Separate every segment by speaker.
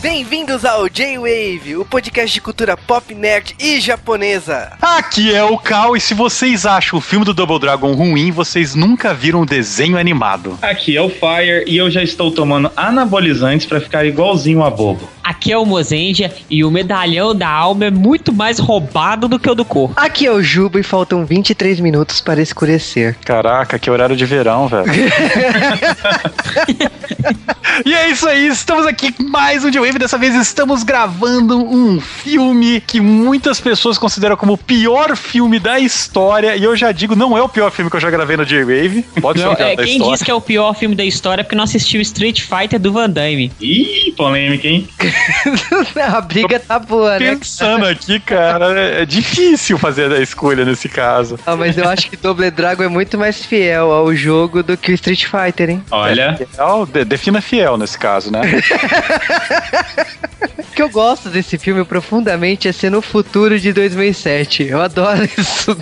Speaker 1: Bem-vindos ao J-Wave, o podcast de cultura pop, nerd e japonesa.
Speaker 2: Aqui é o Cal e se vocês acham o filme do Double Dragon ruim, vocês nunca viram um desenho animado.
Speaker 3: Aqui é o Fire e eu já estou tomando anabolizantes para ficar igualzinho a bobo.
Speaker 4: Aqui é o Mozendia e o medalhão da alma é muito mais roubado do que o do corpo.
Speaker 5: Aqui é o Juba e faltam 23 minutos para escurecer.
Speaker 2: Caraca, que horário de verão, velho. e é isso aí, estamos aqui com mais um J-Wave. Dessa vez estamos gravando um filme que muitas pessoas consideram como o pior filme da história. E eu já digo, não é o pior filme que eu já gravei no J-Wave.
Speaker 4: Pode ser o pior é, da Quem história. diz que é o pior filme da história é porque não assistiu Street Fighter do Van Damme.
Speaker 3: Ih, polêmica, hein?
Speaker 5: a briga tá boa,
Speaker 2: né? Pensando aqui, cara, é difícil fazer a escolha nesse caso.
Speaker 5: Ah, mas eu acho que Double Dragon é muito mais fiel ao jogo do que o Street Fighter, hein?
Speaker 3: Olha.
Speaker 2: É fiel, defina fiel nesse caso, né?
Speaker 5: o que eu gosto desse filme profundamente é ser no futuro de 2007. Eu adoro isso.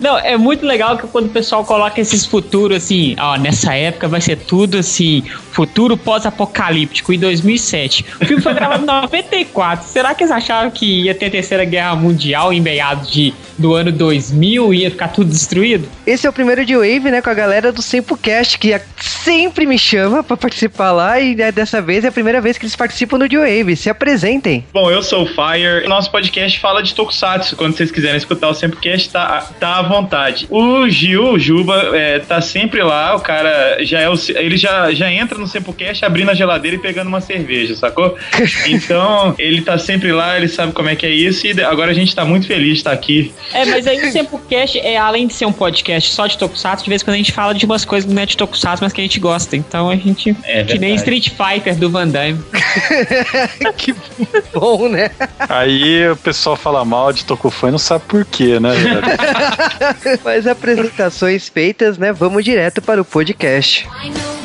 Speaker 4: Não, é muito legal que quando o pessoal coloca esses futuros assim, ó, nessa época vai ser tudo assim, futuro pós-apocalíptico em 2007. O filme foi gravado em 94. Será que eles acharam que ia ter a Terceira Guerra Mundial em meados de, do ano 2000 e ia ficar tudo destruído?
Speaker 5: Esse é o primeiro de Wave, né, com a galera do Sempocast, que sempre me chama para participar lá e né, dessa vez é a primeira vez que eles participam do Wave. Se apresentem.
Speaker 3: Bom, eu sou o Fire. Nosso podcast fala de Tokusatsu. Quando vocês quiserem escutar o Sempocast, tá, tá à vontade. O Gil, o Juba, é, tá sempre lá. O cara já é o, ele já, já entra no Sempocast abrindo a geladeira e pegando uma cerveja, sacou? Então, ele tá sempre lá, ele sabe como é que é isso e agora a gente tá muito feliz de estar aqui.
Speaker 4: É, mas aí o Sempocast, é, além de ser um podcast só de Tokusatsu, de vez em quando a gente fala de umas coisas que não é de Tokusatsu, mas que a gente gosta. Então a gente. É que nem Street Fighter do Van Damme.
Speaker 5: que bom, né?
Speaker 2: Aí o pessoal fala mal de Tokufã e não sabe por quê, né?
Speaker 5: Mas apresentações feitas, né? Vamos direto para o podcast. I know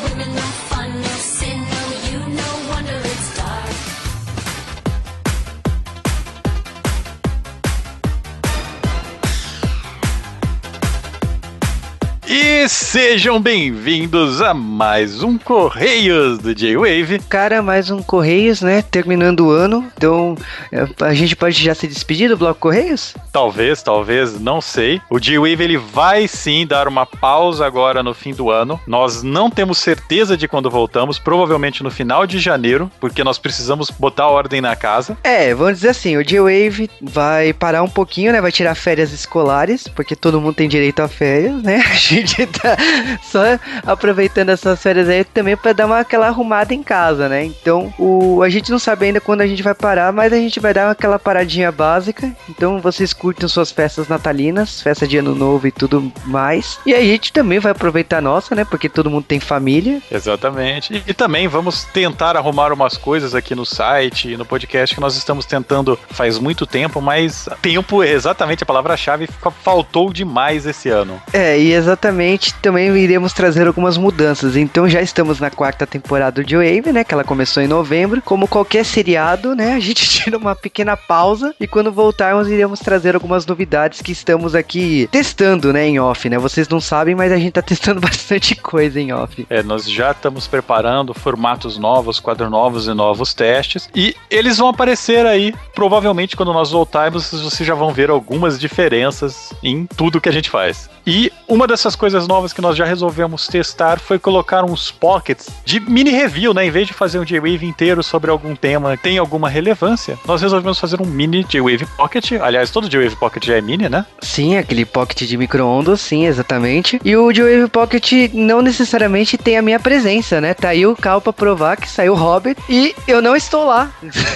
Speaker 2: E sejam bem-vindos a mais um Correios do J-Wave.
Speaker 5: Cara, mais um Correios, né? Terminando o ano. Então, é, a gente pode já se despedir do Bloco Correios?
Speaker 2: Talvez, talvez, não sei. O J-Wave ele vai sim dar uma pausa agora no fim do ano. Nós não temos certeza de quando voltamos, provavelmente no final de janeiro, porque nós precisamos botar ordem na casa.
Speaker 5: É, vamos dizer assim, o J-Wave vai parar um pouquinho, né? Vai tirar férias escolares, porque todo mundo tem direito a férias, né? A gente tá só aproveitando essas férias aí também para dar uma, aquela arrumada em casa, né? Então, o, a gente não sabe ainda quando a gente vai parar, mas a gente vai dar aquela paradinha básica. Então, vocês curtem suas festas natalinas, festa de ano novo e tudo mais. E a gente também vai aproveitar a nossa, né? Porque todo mundo tem família.
Speaker 2: Exatamente. E, e também vamos tentar arrumar umas coisas aqui no site e no podcast que nós estamos tentando faz muito tempo, mas tempo é exatamente a palavra-chave, faltou demais esse ano.
Speaker 5: É, e exatamente também iremos trazer algumas mudanças. Então já estamos na quarta temporada de Wave, né? Que ela começou em novembro. Como qualquer seriado, né? A gente tira uma pequena pausa e quando voltarmos iremos trazer algumas novidades que estamos aqui testando, né? Em off, né? Vocês não sabem, mas a gente tá testando bastante coisa em off.
Speaker 2: É, nós já estamos preparando formatos novos, quadros novos e novos testes. E eles vão aparecer aí, provavelmente quando nós voltarmos, vocês já vão ver algumas diferenças em tudo que a gente faz. E uma dessas coisas novas que nós já resolvemos testar foi colocar uns pockets de mini review, né? Em vez de fazer um J-Wave inteiro sobre algum tema que tem alguma relevância, nós resolvemos fazer um mini J-Wave Pocket. Aliás, todo J-Wave Pocket já é mini, né?
Speaker 5: Sim, aquele pocket de micro-ondas, sim, exatamente. E o J-Wave Pocket não necessariamente tem a minha presença, né? Tá aí o Cal pra provar que saiu Hobbit e eu não estou lá.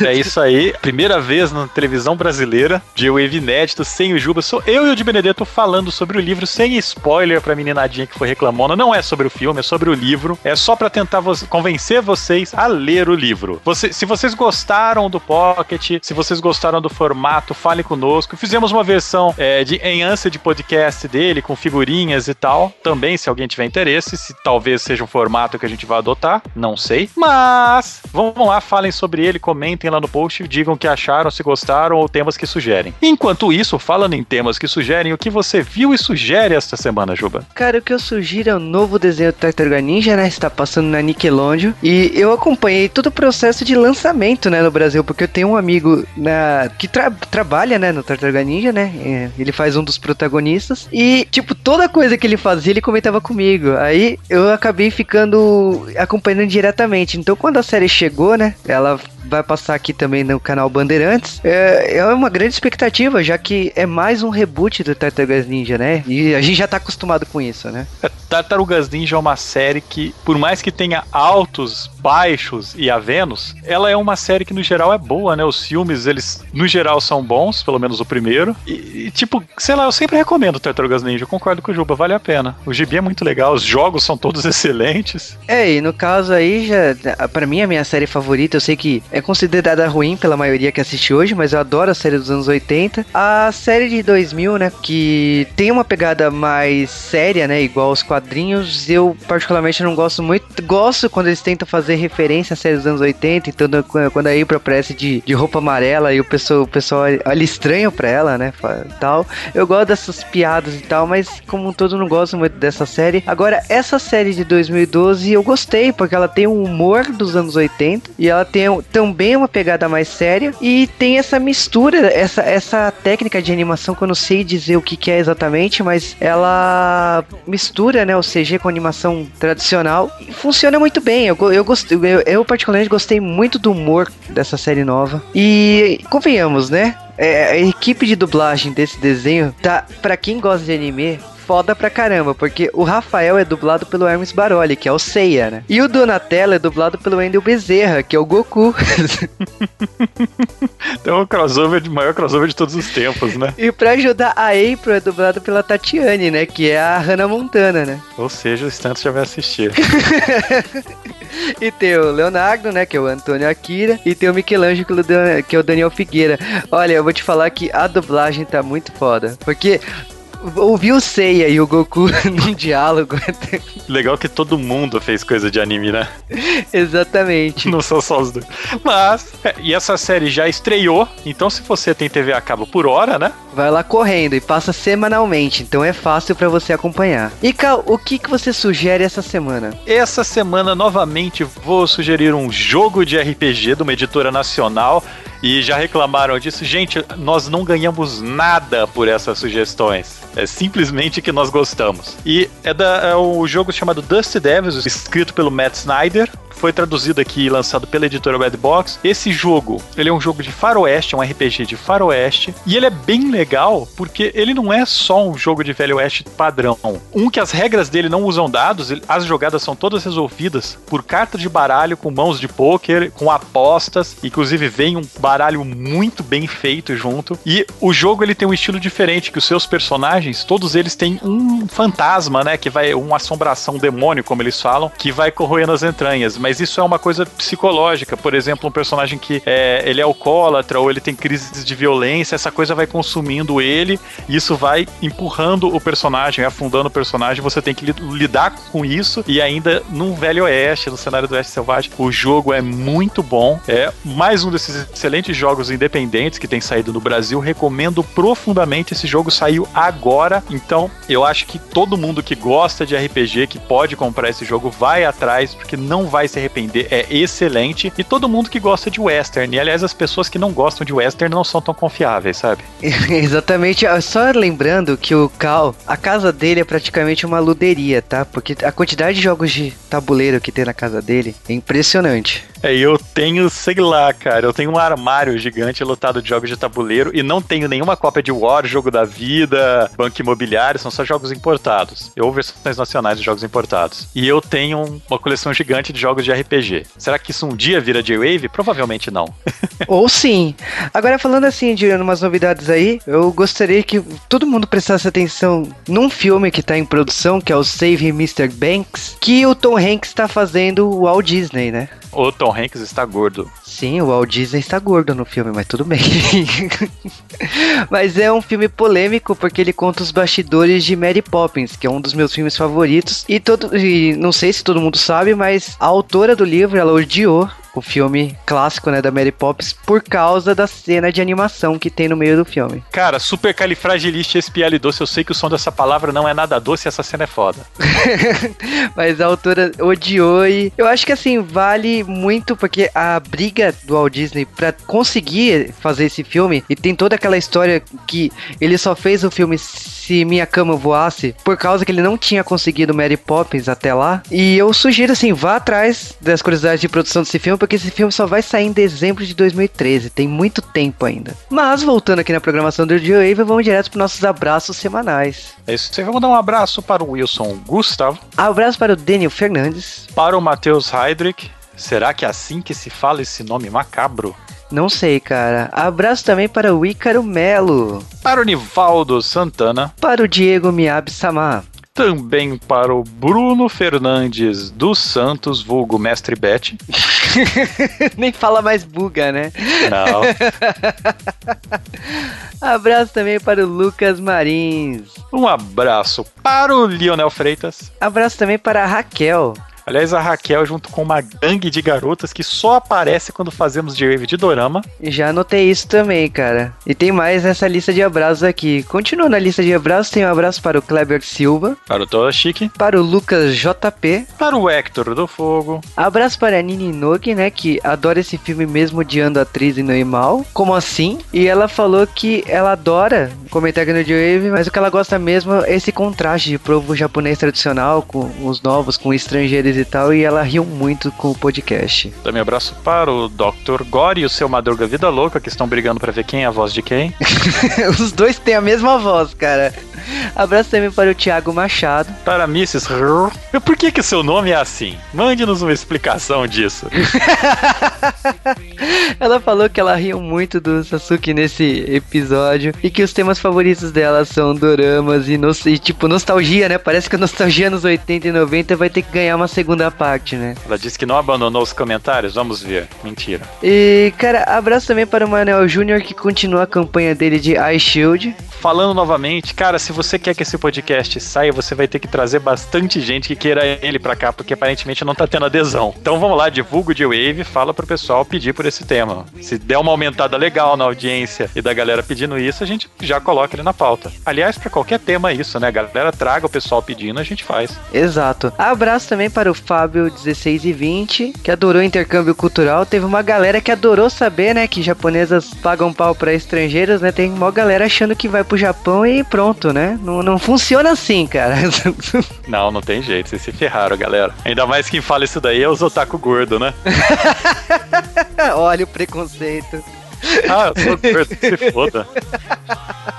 Speaker 2: É isso aí. Primeira vez na televisão brasileira, J-Wave inédito, sem o Juba. Sou eu e o de Benedetto falando sobre o livro sem spoiler pra meninadinha que foi reclamando. Não é sobre o filme, é sobre o livro. É só para tentar vo convencer vocês a ler o livro. Você, se vocês gostaram do Pocket, se vocês gostaram do formato, fale conosco. Fizemos uma versão é, de em ânsia de podcast dele, com figurinhas e tal. Também, se alguém tiver interesse, se talvez seja um formato que a gente vai adotar, não sei. Mas vamos lá, falem sobre ele, comentem lá no post, digam o que acharam, se gostaram ou temas que sugerem. Enquanto isso, falando em temas que sugerem, o que você viu e sugere esta semana? Juba?
Speaker 5: Cara, o que eu sugiro é o novo desenho do Tartaruga Ninja, né? Está passando na Nickelodeon. E eu acompanhei todo o processo de lançamento, né, no Brasil, porque eu tenho um amigo na, que tra trabalha, né, no Tartaruga Ninja, né? É, ele faz um dos protagonistas. E, tipo, toda coisa que ele fazia, ele comentava comigo. Aí eu acabei ficando acompanhando diretamente. Então, quando a série chegou, né? Ela vai passar aqui também no canal Bandeirantes. É, é uma grande expectativa, já que é mais um reboot do Tartarugas Ninja, né? E a gente já tá acostumado com isso, né?
Speaker 2: É, Tartarugas Ninja é uma série que, por mais que tenha altos, baixos e avenos, ela é uma série que no geral é boa, né? Os filmes, eles no geral são bons, pelo menos o primeiro. E, e tipo, sei lá, eu sempre recomendo Tartarugas Ninja, eu concordo com o Juba, vale a pena. O gibi é muito legal, os jogos são todos excelentes.
Speaker 5: É, e no caso aí, já, pra mim, a minha série favorita, eu sei que é considerada ruim pela maioria que assiste hoje, mas eu adoro a série dos anos 80. A série de 2000, né, que tem uma pegada mais séria, né, igual os quadrinhos, eu particularmente não gosto muito. Gosto quando eles tentam fazer referência à série dos anos 80, então quando a April aparece de, de roupa amarela e o pessoal, o pessoal olha estranho pra ela, né, tal. Eu gosto dessas piadas e tal, mas como um todo não gosto muito dessa série. Agora, essa série de 2012 eu gostei, porque ela tem um humor dos anos 80 e ela tem também uma pegada mais séria e tem essa mistura, essa, essa técnica de animação que eu não sei dizer o que, que é exatamente, mas ela mistura, né, o CG com animação tradicional e funciona muito bem. Eu, eu, gostei, eu, eu particularmente gostei muito do humor dessa série nova. E convenhamos, né? É, a equipe de dublagem desse desenho tá, para quem gosta de anime, foda pra caramba, porque o Rafael é dublado pelo Hermes Baroli, que é o Seiya, né? E o Donatello é dublado pelo Wendel Bezerra, que é o Goku.
Speaker 2: então o crossover de maior crossover de todos os tempos, né?
Speaker 5: E pra ajudar a April é dublado pela Tatiane, né? Que é a Hannah Montana, né?
Speaker 2: Ou seja, o Stanton já vai assistir.
Speaker 5: e tem o Leonardo, né? Que é o Antônio Akira. E tem o Michelangelo, que é o Daniel Figueira. Olha, eu vou te falar que a dublagem tá muito foda. Porque ouvir o Seiya e o Goku num diálogo.
Speaker 2: Legal que todo mundo fez coisa de anime, né?
Speaker 5: Exatamente.
Speaker 2: Não são só os dois. Mas, é, e essa série já estreou, então se você tem TV a cabo por hora, né?
Speaker 5: Vai lá correndo e passa semanalmente, então é fácil para você acompanhar. E Cal, o que, que você sugere essa semana?
Speaker 2: Essa semana, novamente, vou sugerir um jogo de RPG de uma editora nacional e já reclamaram disso. Gente, nós não ganhamos nada por essas sugestões. É simplesmente que nós gostamos. E é, da, é o jogo chamado Dust Devils, escrito pelo Matt Snyder foi traduzido aqui e lançado pela editora Red Box. Esse jogo, ele é um jogo de faroeste, é um RPG de faroeste, e ele é bem legal porque ele não é só um jogo de velho oeste padrão. Um que as regras dele não usam dados, as jogadas são todas resolvidas por carta de baralho com mãos de pôquer, com apostas, inclusive vem um baralho muito bem feito junto. E o jogo ele tem um estilo diferente que os seus personagens, todos eles têm um fantasma, né, que vai uma assombração, um demônio, como eles falam, que vai corroendo as entranhas mas isso é uma coisa psicológica. Por exemplo, um personagem que é, ele é alcoólatra ou ele tem crises de violência, essa coisa vai consumindo ele e isso vai empurrando o personagem, afundando o personagem. Você tem que lidar com isso e ainda num velho oeste, no cenário do oeste selvagem, o jogo é muito bom. É mais um desses excelentes jogos independentes que tem saído no Brasil. Recomendo profundamente. Esse jogo saiu agora, então eu acho que todo mundo que gosta de RPG, que pode comprar esse jogo, vai atrás, porque não vai se arrepender, é excelente. E todo mundo que gosta de western, e aliás, as pessoas que não gostam de western não são tão confiáveis, sabe?
Speaker 5: Exatamente. Ah, só lembrando que o Cal, a casa dele é praticamente uma luderia, tá? Porque a quantidade de jogos de tabuleiro que tem na casa dele é impressionante.
Speaker 2: É, eu tenho, sei lá, cara, eu tenho um armário gigante lotado de jogos de tabuleiro e não tenho nenhuma cópia de War, Jogo da Vida, Banco Imobiliário, são só jogos importados. Eu versões nacionais de jogos importados. E eu tenho uma coleção gigante de jogos de RPG. Será que isso um dia vira J-Wave? Provavelmente não.
Speaker 5: Ou sim. Agora, falando assim de umas novidades aí, eu gostaria que todo mundo prestasse atenção num filme que tá em produção, que é o Save Mr. Banks, que o Tom Hanks está fazendo o Walt Disney, né?
Speaker 2: O Tom Hanks está gordo.
Speaker 5: Sim, o Walt Disney está gordo no filme, mas tudo bem. mas é um filme polêmico porque ele conta os bastidores de Mary Poppins, que é um dos meus filmes favoritos. E todo, e não sei se todo mundo sabe, mas a autora do livro ela odiou o filme clássico, né, da Mary Poppins, por causa da cena de animação que tem no meio do filme.
Speaker 2: Cara, supercalifragilisticexpialidocious, eu sei que o som dessa palavra não é nada doce e essa cena é foda.
Speaker 5: Mas a autora odiou e eu acho que assim, vale muito porque a briga do Walt Disney pra conseguir fazer esse filme e tem toda aquela história que ele só fez o filme se Minha Cama Voasse por causa que ele não tinha conseguido Mary Poppins até lá. E eu sugiro assim, vá atrás das curiosidades de produção desse filme porque esse filme só vai sair em dezembro de 2013, tem muito tempo ainda. Mas voltando aqui na programação do Joe Wave, vamos direto para nossos abraços semanais.
Speaker 2: É isso. Vamos dar um abraço para o Wilson Gustavo.
Speaker 5: Abraço para o Daniel Fernandes.
Speaker 2: Para o Matheus Heidrich. Será que é assim que se fala esse nome macabro?
Speaker 5: Não sei, cara. Abraço também para o Ícaro Melo.
Speaker 2: Para o Nivaldo Santana.
Speaker 5: Para o Diego Miab Samar.
Speaker 2: Também para o Bruno Fernandes dos Santos, vulgo Mestre Bet.
Speaker 5: Nem fala mais buga, né?
Speaker 2: Não.
Speaker 5: abraço também para o Lucas Marins.
Speaker 2: Um abraço para o Lionel Freitas.
Speaker 5: Abraço também para a Raquel.
Speaker 2: Aliás, a Raquel, junto com uma gangue de garotas que só aparece quando fazemos de wave de dorama.
Speaker 5: Já anotei isso também, cara. E tem mais nessa lista de abraços aqui. Continuando na lista de abraços, tem um abraço para o Kleber Silva.
Speaker 2: Para o Toshiki.
Speaker 5: Para o Lucas JP.
Speaker 2: Para o Hector do Fogo.
Speaker 5: Abraço para a Nini Nogue, né? Que adora esse filme mesmo odiando a atriz e não é mal. Como assim? E ela falou que ela adora comentar aqui no Wave, mas o que ela gosta mesmo é esse contraste de provo japonês tradicional com os novos, com estrangeiros e tal, e ela riu muito com o podcast.
Speaker 2: Também abraço para o Dr. Gore e o seu Madruga Vida Louca, que estão brigando para ver quem é a voz de quem.
Speaker 5: Os dois têm a mesma voz, cara. Abraço também para o Thiago Machado.
Speaker 2: Para Mrs. Por que que seu nome é assim? Mande-nos uma explicação disso.
Speaker 5: ela falou que ela riu muito do Sasuke nesse episódio e que os temas favoritos dela são doramas e, no, e tipo nostalgia, né? Parece que a nostalgia nos 80 e 90 vai ter que ganhar uma segunda parte, né?
Speaker 2: Ela disse que não abandonou os comentários, vamos ver. Mentira.
Speaker 5: E, cara, abraço também para o Manuel Júnior que continua a campanha dele de iShield.
Speaker 2: Falando novamente, cara, se você quer que esse podcast saia, você vai ter que trazer bastante gente que queira ele pra cá, porque aparentemente não tá tendo adesão. Então vamos lá, divulga o G-Wave, fala pro pessoal pedir por esse tema. Se der uma aumentada legal na audiência e da galera pedindo isso, a gente já coloca ele na pauta. Aliás, para qualquer tema é isso, né? A galera traga o pessoal pedindo, a gente faz.
Speaker 5: Exato. Abraço também para o Fábio 16 e 20, que adorou o intercâmbio cultural. Teve uma galera que adorou saber, né, que japonesas pagam pau para estrangeiros, né? Tem uma galera achando que vai pro Japão e pronto, né? Não, não funciona assim, cara.
Speaker 2: Não, não tem jeito. Vocês se ferraram, galera. Ainda mais quem fala isso daí é os otaku gordo, né?
Speaker 5: Olha o preconceito.
Speaker 2: Ah, eu sou gordo, se foda.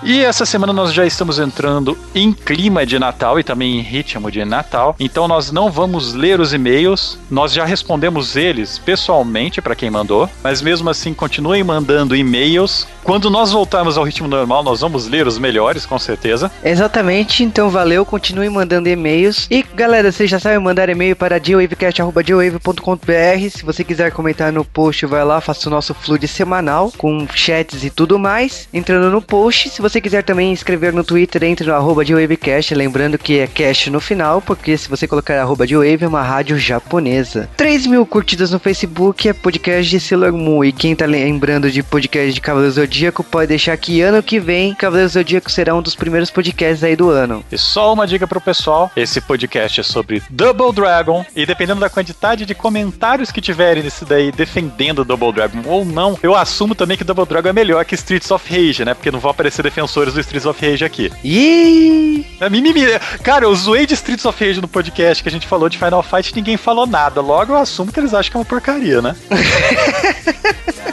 Speaker 2: E essa semana nós já estamos entrando em clima de Natal e também em ritmo de Natal. Então nós não vamos ler os e-mails. Nós já respondemos eles pessoalmente para quem mandou, mas mesmo assim continuem mandando e-mails. Quando nós voltarmos ao ritmo normal, nós vamos ler os melhores, com certeza.
Speaker 5: Exatamente, então valeu, continuem mandando e-mails. E galera, vocês já sabem mandar e-mail para geowavecast.geowave.com.br. Se você quiser comentar no post, vai lá, faça o nosso fluid semanal com chats e tudo mais. Entrando no post, se você quiser também escrever no Twitter, entre no arroba Wavecast, lembrando que é cast no final, porque se você colocar arroba Wave é uma rádio japonesa. 3 mil curtidas no Facebook é podcast de Sailor Moon. E quem tá lembrando de podcast de Cavaleiro Zodíaco, pode deixar que ano que vem Cavaleiro Zodíaco será um dos primeiros podcasts aí do ano.
Speaker 2: E só uma dica pro pessoal: esse podcast é sobre Double Dragon. E dependendo da quantidade de comentários que tiverem nesse daí defendendo Double Dragon ou não, eu assumo também que Double Dragon é melhor que Streets of Rage, né? Porque não vão aparecer defensores do Streets of Rage aqui.
Speaker 5: Ih!
Speaker 2: A mimimi. Cara, eu zoei de Streets of Rage no podcast que a gente falou de Final Fight e ninguém falou nada. Logo eu assumo que eles acham que é uma porcaria, né?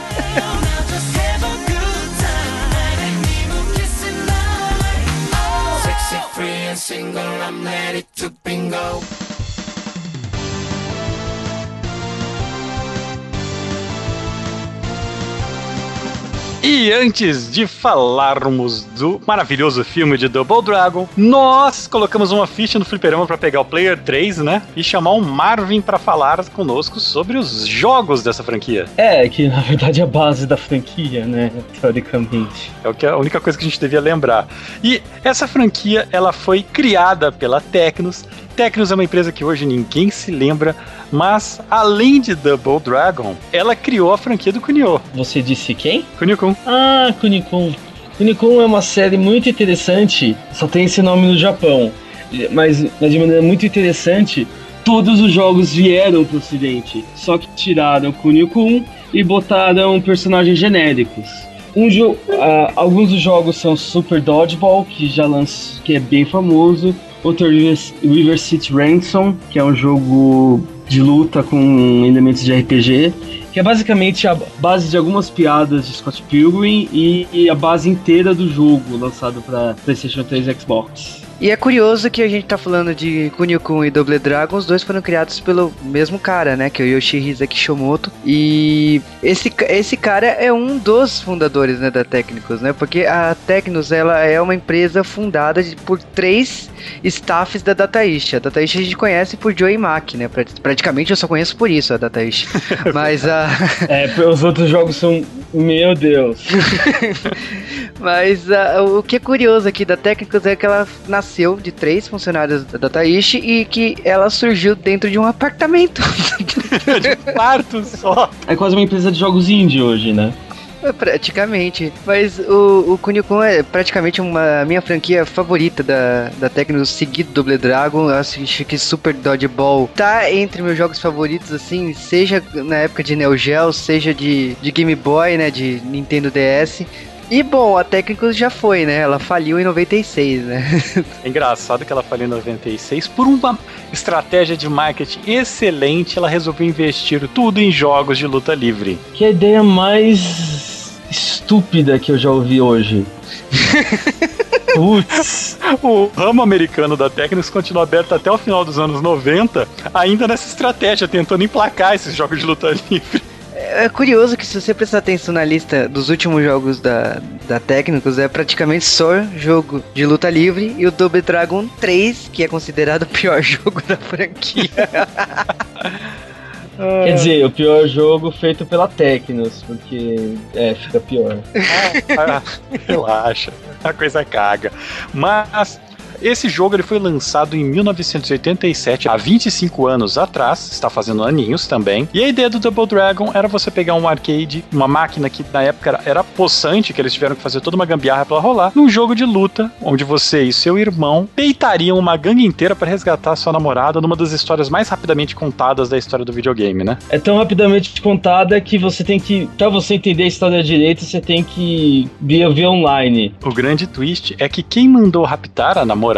Speaker 2: E antes de falarmos do maravilhoso filme de Double Dragon, nós colocamos uma ficha no fliperama para pegar o Player 3, né? E chamar o Marvin para falar conosco sobre os jogos dessa franquia.
Speaker 6: É, que na verdade é a base da franquia, né? Teoricamente.
Speaker 2: É o que é a única coisa que a gente devia lembrar. E essa franquia, ela foi criada pela Tecnos Tecnos é uma empresa que hoje ninguém se lembra, mas além de Double Dragon, ela criou a franquia do Kunio.
Speaker 6: Você disse quem?
Speaker 2: Kunio-kun.
Speaker 6: Ah, Kunikun. Kunikun é uma série muito interessante, só tem esse nome no Japão. Mas, mas de maneira muito interessante, todos os jogos vieram pro ocidente. Só que tiraram Kunio-kun e botaram personagens genéricos. Um ah, alguns dos jogos são Super Dodgeball, que já lançou, que é bem famoso. Outro River, River City Ransom, que é um jogo de luta com elementos de RPG, que é basicamente a base de algumas piadas de Scott Pilgrim e, e a base inteira do jogo lançado para PlayStation 3 e Xbox.
Speaker 5: E é curioso que a gente tá falando de Kunio-kun e Double Dragon, os dois foram criados pelo mesmo cara, né? Que é o Yoshihisa Kishimoto. E esse, esse cara é um dos fundadores, né, da Technicus, né? Porque a Technos, ela é uma empresa fundada de- por três staffs da Dataishi. A Dataishi a gente conhece por Joey Mack, né? Pra- Praticamente eu só conheço por isso a Dataishi. Mas a...
Speaker 6: É, os outros jogos são. Meu Deus.
Speaker 5: Mas ah, o que é curioso aqui da Technicus é que ela nasceu de três funcionários da Dataishi e que ela surgiu dentro de um apartamento.
Speaker 2: Quarto só.
Speaker 6: É quase uma empresa de jogos indie hoje, né?
Speaker 5: É, Praticamente. Mas o, o Kunio-kun é praticamente uma a minha franquia favorita da, da Technicus, seguido do Double Dragon. Eu acho que Super Dodgeball tá entre meus jogos favoritos, assim, seja na época de Neo Geo, seja de, de Game Boy, né, de Nintendo DS. E bom, a Technicus já foi, né? Ela faliu em 96, né?
Speaker 2: É engraçado que ela falou em 96. Por uma estratégia de marketing excelente, ela resolveu investir tudo em jogos de luta livre.
Speaker 6: Que é ideia mais estúpida que eu já ouvi hoje. Putz.
Speaker 2: O ramo americano da Technics continua aberto até o final dos anos 90, ainda nessa estratégia, tentando emplacar esses jogos de luta livre.
Speaker 5: É curioso que se você prestar atenção na lista dos últimos jogos da, da Technicus, é praticamente só jogo de luta livre e o Double Dragon 3, que é considerado o pior jogo da franquia.
Speaker 6: Quer dizer, o pior jogo feito pela Tecnos, porque é, fica pior.
Speaker 2: Ah, relaxa, a coisa caga. Mas esse jogo ele foi lançado em 1987, há 25 anos atrás, está fazendo aninhos também. E a ideia do Double Dragon era você pegar um arcade, uma máquina que na época era, era possante, que eles tiveram que fazer toda uma gambiarra pra rolar, num jogo de luta, onde você e seu irmão peitariam uma gangue inteira para resgatar sua namorada numa das histórias mais rapidamente contadas da história do videogame, né?
Speaker 6: É tão rapidamente contada que você tem que. Pra você entender a história direito, você tem que ver online.
Speaker 2: O grande twist é que quem mandou raptar a namorada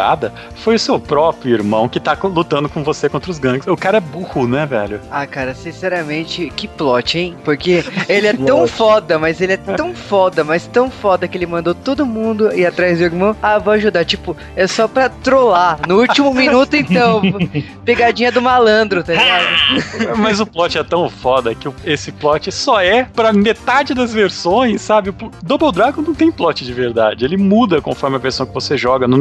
Speaker 2: foi o seu próprio irmão que tá lutando com você contra os gangues. O cara é burro, né, velho?
Speaker 5: ah, cara, sinceramente, que plot, hein? Porque ele é tão foda, mas ele é tão foda, mas tão foda que ele mandou todo mundo ir atrás do irmão. Ah, vou ajudar. Tipo, é só pra trollar. No último minuto, então. Pegadinha do malandro, tá ligado?
Speaker 2: Mas o plot é tão foda que esse plot só é pra metade das versões, sabe? Double Dragon não tem plot de verdade. Ele muda conforme a versão que você joga. No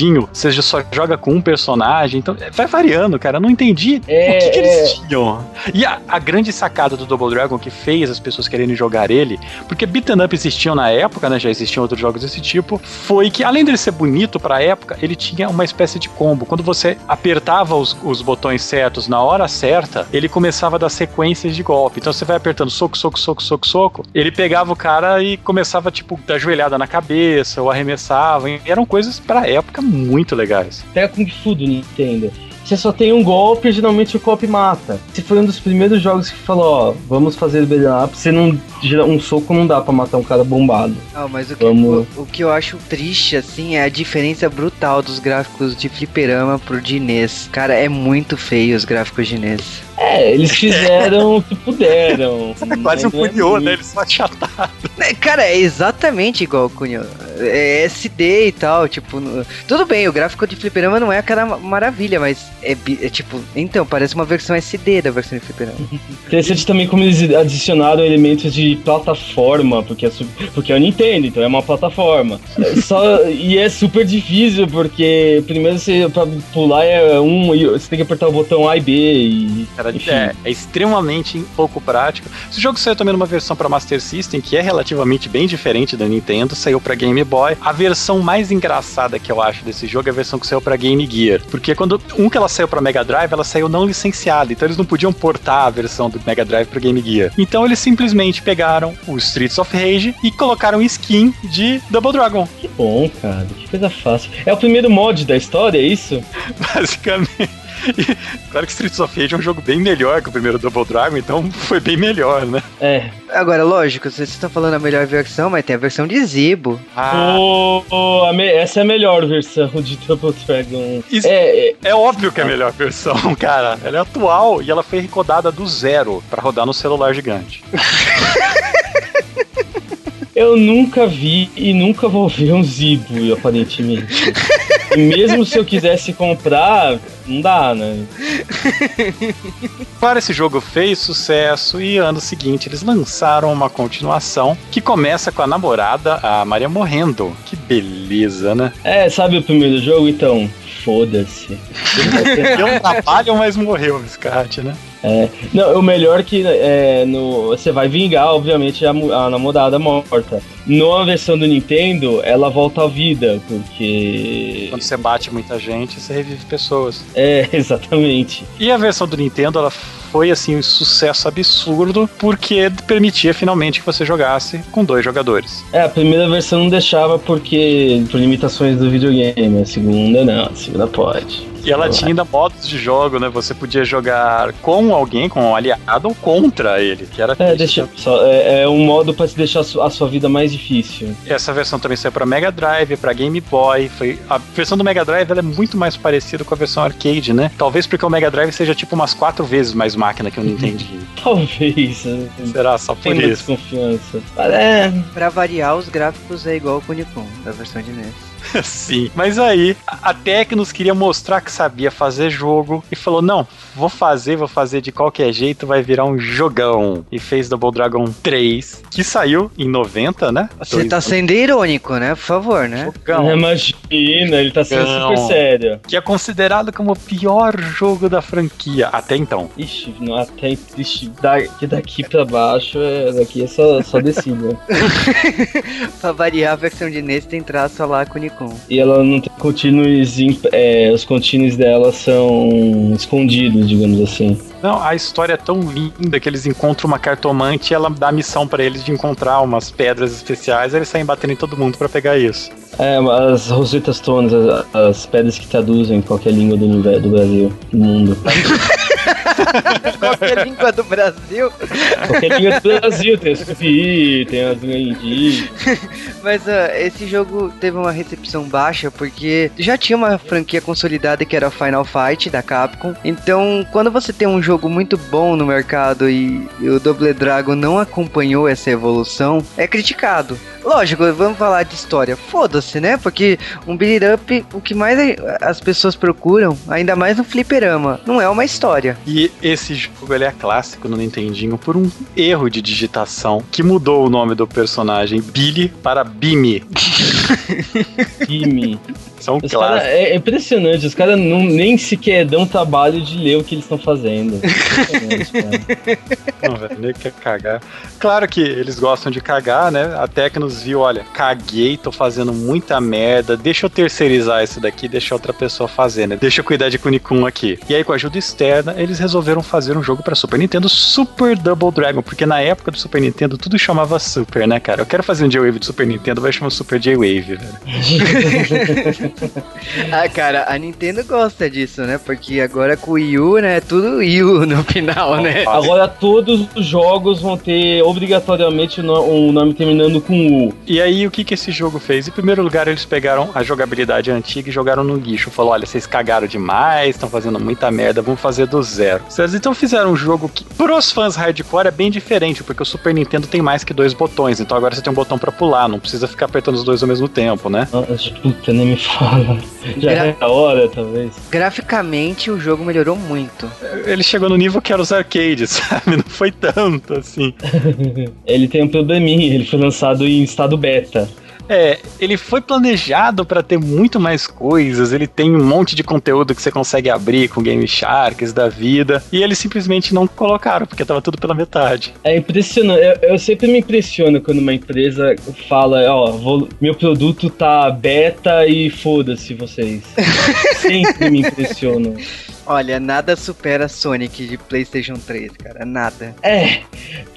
Speaker 2: Nintendinho, você já só joga com um personagem. Então, é, vai variando, cara. Eu não entendi
Speaker 6: É,
Speaker 2: o que, que
Speaker 6: é.
Speaker 2: eles tinham. E a, a grande sacada do Double Dragon que fez as pessoas quererem jogar ele, porque beat'em up existiam na época, né? Já existiam outros jogos desse tipo, foi que além dele ser bonito pra época, ele tinha uma espécie de combo. Quando você apertava os, os botões certos na hora certa, ele começava a dar sequências de golpe. Então você vai apertando soco, soco, soco, soco, soco. Ele pegava o cara e começava, tipo, dar joelhada na cabeça ou arremessava. E eram coisas pra época muito legais.
Speaker 6: Pega Kung Fu do Nintendo. Você só tem um golpe e geralmente o golpe mata. Se foi um dos primeiros jogos que falou, ó, vamos fazer beat'em up, você não. Um soco não dá pra matar um cara bombado.
Speaker 5: Não, mas o que,
Speaker 6: Vamos-
Speaker 5: o, o que eu acho triste, assim, é a diferença brutal dos gráficos de fliperama pro de NES. Cara, é muito feio os gráficos de.
Speaker 6: É, eles fizeram o que puderam.
Speaker 2: Quase um
Speaker 6: não é
Speaker 2: né? Ele só achataram.
Speaker 5: É, Cara, é exatamente igual o Cunho. É SD e tal, tipo. no- Tudo bem, o gráfico de fliperama não é aquela ma- maravilha, mas é, é tipo. Então, parece uma versão SD da versão de fliperama.
Speaker 6: Interessante também como eles adicionaram elementos de plataforma, porque é, su- porque é o Nintendo, então é uma plataforma. É Só, e é super difícil, porque primeiro você pra pular é um. e Você tem que apertar o botão A e B. E
Speaker 2: Era cara. É, é extremamente pouco prático. Esse jogo saiu também numa versão para Master System, que é relativamente bem diferente da Nintendo, saiu para Game Boy. A versão mais engraçada que eu acho desse jogo é a versão que saiu para Game Gear, porque quando um que ela saiu para Mega Drive, ela saiu não licenciada, então eles não podiam portar a versão do Mega Drive para Game Gear. Então eles simplesmente pegaram o Streets of Rage e colocaram skin de Double Dragon.
Speaker 6: Que bom, cara. Que coisa fácil. É o primeiro mod da história, é isso?
Speaker 2: Basicamente. E, claro que Streets of Rage é um jogo bem melhor que o primeiro Double Dragon, então foi bem melhor, né?
Speaker 6: É.
Speaker 5: Agora, lógico, vocês estão falando a melhor versão, mas tem a versão de Zibo.
Speaker 2: Ah,
Speaker 6: Oh, oh, me- essa é a melhor versão de Double Dragon.
Speaker 2: Isso-
Speaker 6: É, é,
Speaker 2: é óbvio que é a melhor versão, cara. Ela é atual e ela foi recodada do zero pra rodar no celular gigante.
Speaker 6: eu nunca vi e nunca vou ver um Zibo, aparentemente. e mesmo se eu quisesse comprar, não dá, né?
Speaker 2: Claro, esse jogo fez sucesso e ano seguinte eles lançaram uma continuação que começa com a namorada, a Maria morrendo. Que beleza, né?
Speaker 6: É, sabe o primeiro jogo? Então, foda-se.
Speaker 2: Deu trabalho, mas morreu o Viscate, né?
Speaker 6: É, não, o melhor que é, no, você vai vingar, obviamente, a, a namorada morta. Na versão do Nintendo, ela volta à vida, porque.
Speaker 2: Quando você bate muita gente, você revive pessoas.
Speaker 6: É, exatamente.
Speaker 2: E a versão do Nintendo, ela foi assim um sucesso absurdo porque permitia finalmente que você jogasse com dois jogadores.
Speaker 6: É, a primeira versão não deixava porque. por limitações do videogame. A segunda não, a segunda pode.
Speaker 2: E ela tinha ainda modos de jogo, né? Você podia jogar com alguém, com um aliado ou contra ele, que era
Speaker 6: É, deixa, só, é, é um modo pra se deixar a sua vida mais difícil.
Speaker 2: Essa versão também saiu para Mega Drive, para Game Boy. Foi a versão do Mega Drive ela é muito mais parecida com a versão arcade, né? Talvez porque o Mega Drive seja tipo umas quatro vezes mais máquina que o Nintendinho.
Speaker 6: Talvez. né?
Speaker 2: Será só por
Speaker 6: Tem
Speaker 2: isso?
Speaker 6: desconfiança. Mas é.
Speaker 5: Pra variar, os gráficos é igual o Unicom, da versão de NES.
Speaker 2: Sim. Mas aí a Tecnos queria mostrar que sabia fazer jogo e falou: "Não, vou fazer, vou fazer de qualquer jeito, vai virar um jogão". E fez Double Dragon 3, que saiu em 90, né?
Speaker 5: Você tá sendo irônico, né? Por favor, né?
Speaker 2: jogão.
Speaker 6: Imagina, ele tá sendo
Speaker 2: Não.
Speaker 6: super sério.
Speaker 2: Que é considerado como o pior jogo da franquia até então.
Speaker 6: Ixi, não, até ixi, daqui, daqui pra baixo, é, daqui é só, só descida.
Speaker 5: pra variar, a versão de NES tem traço lá com
Speaker 6: e ela não tem continues, imp- é, os continues dela são escondidos, digamos assim.
Speaker 2: Não, a história é tão linda que eles encontram uma cartomante e ela dá a missão pra eles de encontrar umas pedras especiais, eles saem batendo em todo mundo pra pegar isso.
Speaker 6: É, as Rosetas Stones, as, as pedras que traduzem qualquer língua do, universo, do Brasil, do mundo.
Speaker 5: Qual que é língua do Brasil?
Speaker 6: Qualquer língua do Brasil, tem as Tupi, tem as Indi.
Speaker 5: Mas ó, esse jogo teve uma recepção baixa porque já tinha uma franquia consolidada que era Final Fight da Capcom. Então, quando você tem um jogo muito bom no mercado e, e o Double Dragon não acompanhou essa evolução, é criticado. Lógico, vamos falar de história. Foda-se, né? Porque um beat up, o que mais as pessoas procuram, ainda mais no fliperama, não é uma história.
Speaker 2: E esse jogo ele é clássico no Nintendinho por um erro de digitação que mudou o nome do personagem Billy para Bimi.
Speaker 6: Time.
Speaker 2: São
Speaker 6: Os cara,
Speaker 2: clássicos.
Speaker 6: é, é impressionante, os caras não- nem sequer dão trabalho de ler o que eles estão fazendo. Impressionante, cara.
Speaker 2: Não, velho, nem quer cagar. Claro que eles gostam de cagar, né? A Tecnos viu, olha, caguei, tô fazendo muita merda, deixa eu terceirizar isso daqui, deixa outra pessoa fazer, né? Deixa eu cuidar de Kunikun aqui. E aí, com a ajuda externa, eles resolveram fazer um jogo pra Super Nintendo Super Double Dragon, porque na época do Super Nintendo tudo chamava Super, né, cara? Eu quero fazer um J-Wave de Super Nintendo, vai chamar Super J-Wave, velho.
Speaker 5: Ah, cara, a Nintendo gosta disso, né? Porque agora com o Wii U, né? É tudo Wii U no final, né?
Speaker 6: Agora todos os jogos vão ter obrigatoriamente um nome terminando com U.
Speaker 2: E aí, o que que esse jogo fez? Em primeiro lugar, eles pegaram a jogabilidade antiga e jogaram no lixo. Falou, olha, vocês cagaram demais, estão fazendo muita merda, vamos fazer do zero. Vocês então fizeram um jogo que, pros fãs hardcore, é bem diferente, porque o Super Nintendo tem mais que dois botões. Então agora você tem um botão pra pular, não precisa ficar apertando os dois ao mesmo tempo, né?
Speaker 6: Nossa, puta, nem me fala. Já
Speaker 5: Gra-
Speaker 6: é a hora, talvez.
Speaker 5: Graficamente, o jogo melhorou muito.
Speaker 2: Ele chegou no nível que era os arcades, sabe? Não foi tanto assim.
Speaker 6: Ele tem um probleminha, ele foi lançado em estado beta.
Speaker 2: É, ele foi planejado para ter muito mais coisas, ele tem um monte de conteúdo que você consegue abrir com Game Sharks da vida, e eles simplesmente não colocaram, porque tava tudo pela metade.
Speaker 6: É impressionante. Eu, eu sempre me impressiono quando uma empresa fala, ó, vou- meu produto tá beta e foda-se vocês. sempre me impressionam.
Speaker 5: Olha, nada supera Sonic de PlayStation 3, cara. Nada.
Speaker 6: É,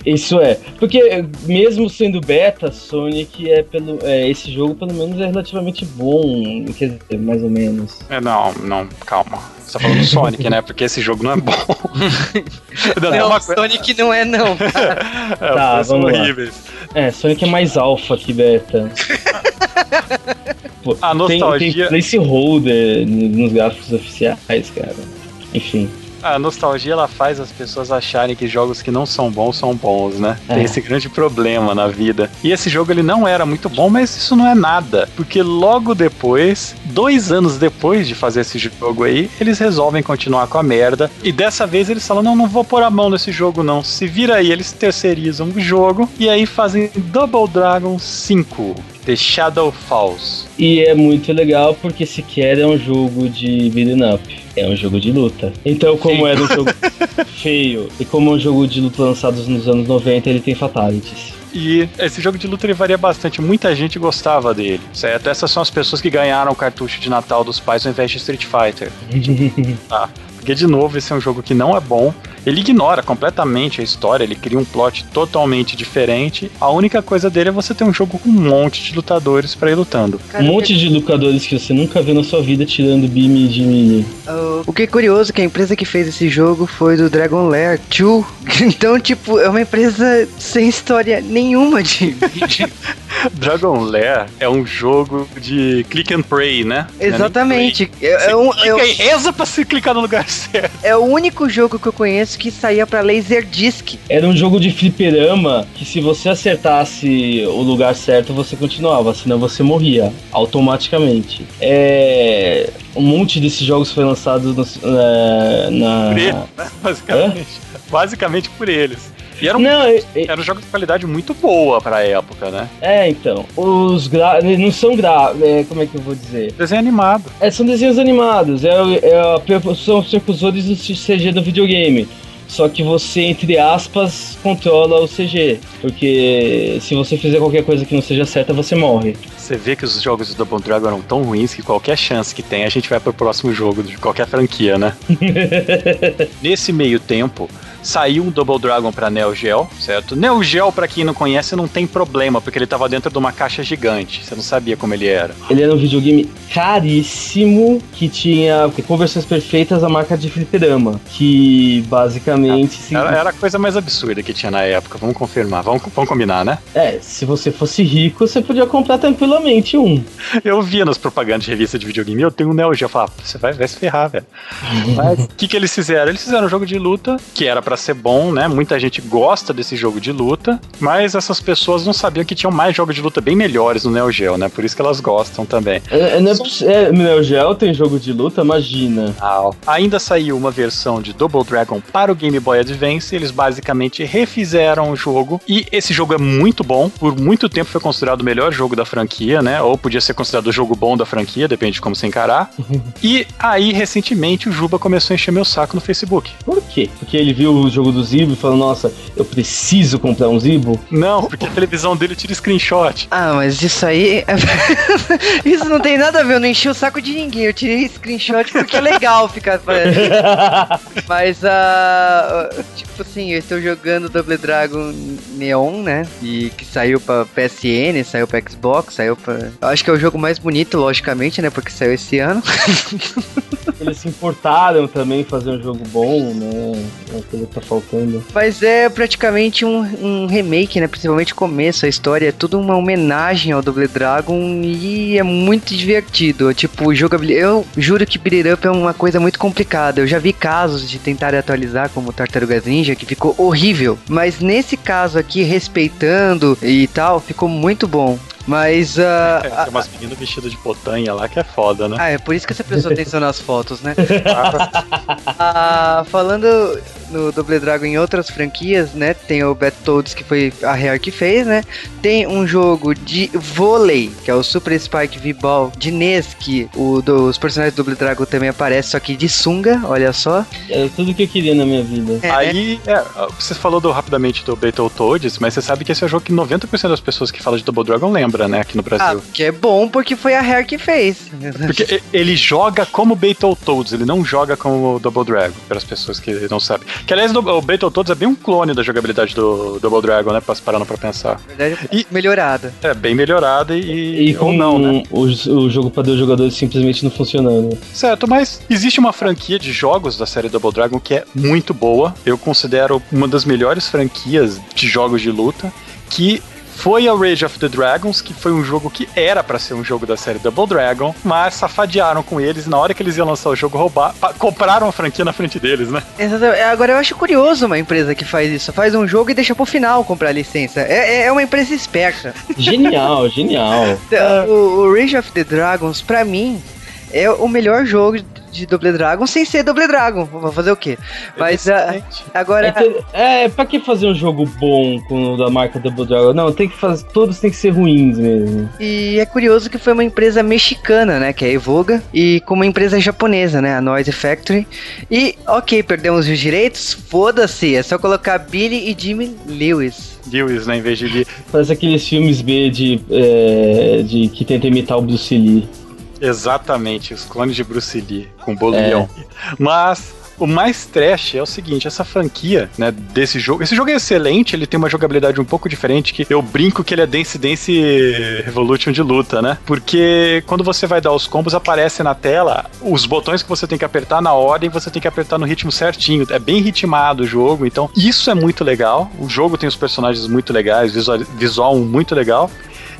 Speaker 6: isso é. Porque mesmo sendo beta, Sonic é pelo. É, esse jogo pelo menos é relativamente bom. Quer dizer, mais ou menos.
Speaker 2: É, não, não, calma. Você tá falando do Sonic, né? Porque esse jogo não é bom. não, é uma.
Speaker 5: Sonic não é não.
Speaker 2: É,
Speaker 6: Tá, vamos lá.
Speaker 2: horríveis.
Speaker 6: É, Sonic é mais alfa que beta. Pô,
Speaker 2: A
Speaker 6: tem,
Speaker 2: nostalgia-
Speaker 6: tem placeholder nos gráficos oficiais, cara. Enfim.
Speaker 2: A nostalgia ela faz as pessoas acharem que jogos que não são bons são bons, né?
Speaker 6: É.
Speaker 2: Tem esse grande problema na vida. E esse jogo ele não era muito bom, mas isso não é nada, porque logo depois, dois anos depois de fazer esse jogo aí, eles resolvem continuar com a merda. E dessa vez eles falam: não, não vou pôr a mão nesse jogo não. Se vira aí, eles terceirizam o jogo e aí fazem Double Dragon 5. The Shadow Falls.
Speaker 6: E é muito legal porque sequer é um jogo de beat'em up. É um jogo de luta. Então, como era um jogo feio e como é um jogo de luta lançado nos anos 90, ele tem fatalities.
Speaker 2: E esse jogo de luta ele varia bastante. Muita gente gostava dele, certo? Essas são as pessoas que ganharam o cartucho de Natal dos pais ao invés de Street Fighter. Tá. Porque, de novo, esse é um jogo que não é bom. Ele ignora completamente a história, ele cria um plot totalmente diferente. A única coisa dele é você ter um jogo com um monte de lutadores pra ir lutando.
Speaker 6: um monte de lutadores que você nunca viu na sua vida tirando Bimi de Mini.
Speaker 5: O- O que é curioso é que a empresa que fez esse jogo foi do Dragon Lair 2. Então, tipo, é uma empresa sem história nenhuma de.
Speaker 2: Dragon Lair é um jogo de click and pray, né?
Speaker 5: Exatamente. É, é um-
Speaker 2: Clica
Speaker 5: um-
Speaker 2: e reza pra se clicar no lugar certo.
Speaker 5: é o único jogo que eu conheço que saía pra Laserdisc.
Speaker 6: Era um jogo de fliperama que se você acertasse o lugar certo, você continuava, senão você morria automaticamente. É... Um monte desses jogos foi lançado no- é, na...
Speaker 2: Por ele, né? basicamente. Basicamente por eles. E era um,
Speaker 6: Não, é, é-
Speaker 2: era um jogo de qualidade muito boa pra época, né?
Speaker 6: é, então. Os gra... não são gra... é, como é que eu vou dizer?
Speaker 2: Desenho animado.
Speaker 6: É, são desenhos animados, é, é per- são os precursores do CG do videogame. Só que você, entre aspas, controla o CG. Porque se você fizer qualquer coisa que não seja certa, você morre.
Speaker 2: Você vê que os jogos do Double Dragon eram tão ruins que qualquer chance que tem, a gente vai pro próximo jogo de qualquer franquia, né? Nesse meio tempo, saiu um Double Dragon pra Neo Geo, certo? Neo Geo, pra quem não conhece, não tem problema, porque ele tava dentro de uma caixa gigante. Você não sabia como ele era.
Speaker 6: Ele era um videogame caríssimo que tinha conversões perfeitas da marca de fliperama. Que basicamente. se-
Speaker 2: Era, era a coisa mais absurda que tinha na época, vamos confirmar, vamos, vamos combinar, né?
Speaker 6: É, se você fosse rico, você podia comprar tranquilamente um.
Speaker 2: Eu via nas propagandas de revista de videogame, eu tenho um Neo Geo, eu falava, você vai, vai se ferrar, velho. Mas o que, que eles fizeram? Eles fizeram um jogo de luta, que era pra ser bom, né? Muita gente gosta desse jogo de luta, mas essas pessoas não sabiam que tinham mais jogos de luta bem melhores no Neo Geo, né? Por isso que elas gostam também.
Speaker 6: É, é, não é, é, Neo Geo tem jogo de luta, imagina.
Speaker 2: Ainda saiu uma versão de Double Dragon para o Game Boy Advance. Eles basicamente refizeram o jogo. E esse jogo é muito bom. Por muito tempo foi considerado o melhor jogo da franquia, né? Ou podia ser considerado o jogo bom da franquia, depende de como você encarar. e aí, recentemente, o Juba começou a encher meu saco no Facebook.
Speaker 6: Por quê? Porque ele viu o jogo do Zibo e falou: Nossa, eu preciso comprar um Zibo.
Speaker 2: Não, porque a televisão dele tira screenshot.
Speaker 5: Ah, mas isso aí. isso não tem nada a ver, eu não enchi o saco de ninguém. Eu tirei screenshot porque é legal ficar. Mas ah, tipo assim, eu estou jogando Double Dragon Neon, né? E que saiu pra PSN, saiu pra Xbox, saiu pra. Eu acho que é o jogo mais bonito, logicamente, né? Porque saiu esse ano.
Speaker 6: Eles se importaram também em fazer um jogo bom, né? É uma coisa tá faltando.
Speaker 5: Mas é praticamente um, um remake, né? Principalmente o começo, a história é tudo uma homenagem ao Double Dragon e é muito divertido. Tipo, jogabilidade. Eu juro que Beat Up é uma coisa muito complicada. Eu já vi casos de tentar atualizar, como Tartarugas Ninja, que ficou horrível. Mas nesse caso aqui, respeitando e tal, ficou muito bom. Mas. ah,
Speaker 2: É, tem umas meninas vestidas de potanha lá que é foda, né?
Speaker 5: ah, é por isso que você prestou atenção nas fotos, né? Ah, falando no Double Dragon em outras franquias, né? Tem o Battletoads que foi a Rare que fez, né? Tem um jogo de vôlei, que é o Super Spike V-Ball de NES, que o dos personagens do Double Dragon também aparece, só que de sunga, olha só.
Speaker 6: É tudo que eu queria na minha vida.
Speaker 5: É,
Speaker 2: Aí, é, você falou do, rapidamente do Battletoads, mas você sabe que esse é o jogo que 90% das pessoas que falam de Double Dragon lembra, né, aqui no
Speaker 5: Ah,
Speaker 2: Brasil.
Speaker 5: que é bom porque foi a Rare que fez.
Speaker 2: Porque ele joga como Battletoads, ele não joga como Double Dragon, para as pessoas que não sabem. Que aliás, o Battletoads é bem um clone da jogabilidade do Double Dragon, né, pra- parando pra pensar.
Speaker 5: Verdade,
Speaker 2: E-
Speaker 5: melhorada.
Speaker 2: É bem melhorada e,
Speaker 6: E com
Speaker 2: ou não, né?
Speaker 6: o, o jogo para dois jogadores simplesmente não funcionando.
Speaker 2: Certo, mas existe uma franquia de jogos da série Double Dragon que é muito boa. Eu considero uma das melhores franquias de jogos de luta, que foi a Rage of the Dragons, que foi um jogo que era pra ser um jogo da série Double Dragon, mas safadearam com eles e na hora que eles iam lançar o jogo, roubar, compraram a franquia na frente deles, né?
Speaker 5: Exatamente. Agora eu acho curioso uma empresa que faz isso. Faz um jogo e deixa pro final comprar a licença. É, é uma empresa esperta.
Speaker 6: Genial, genial.
Speaker 5: Então, O, o Rage of the Dragons, pra mim, é o melhor jogo de Double Dragon sem ser Double Dragon. Vou fazer o quê? Mas ah,
Speaker 2: Excelente.
Speaker 5: agora.
Speaker 6: É, ter- é, pra que fazer um jogo bom com o da marca Double Dragon? Não, tem que fazer. Todos tem que ser ruins mesmo.
Speaker 5: E é curioso que foi uma empresa mexicana, né? Que é a Evoga. E com uma empresa japonesa, né? A Noise Factory. E, ok, perdemos os direitos. Foda-se. É só colocar Billy e Jimmy Lewis.
Speaker 2: Lewis, né, em vez de Lee.
Speaker 6: Parece aqueles filmes B de, é, de que tenta imitar o Bruce Lee.
Speaker 2: Exatamente, os clones de Bruce Lee com Bolião. Mas o mais trash é o seguinte, essa franquia, né, desse jogo, esse jogo é excelente, ele tem uma jogabilidade um pouco diferente, que eu brinco que ele é Dance Dance Revolution de luta, né? Porque quando você vai dar os combos, aparece na tela os botões que você tem que apertar na ordem, você tem que apertar no ritmo certinho. É bem ritmado o jogo, então isso é muito legal. O jogo tem os personagens muito legais, visual, visual muito legal.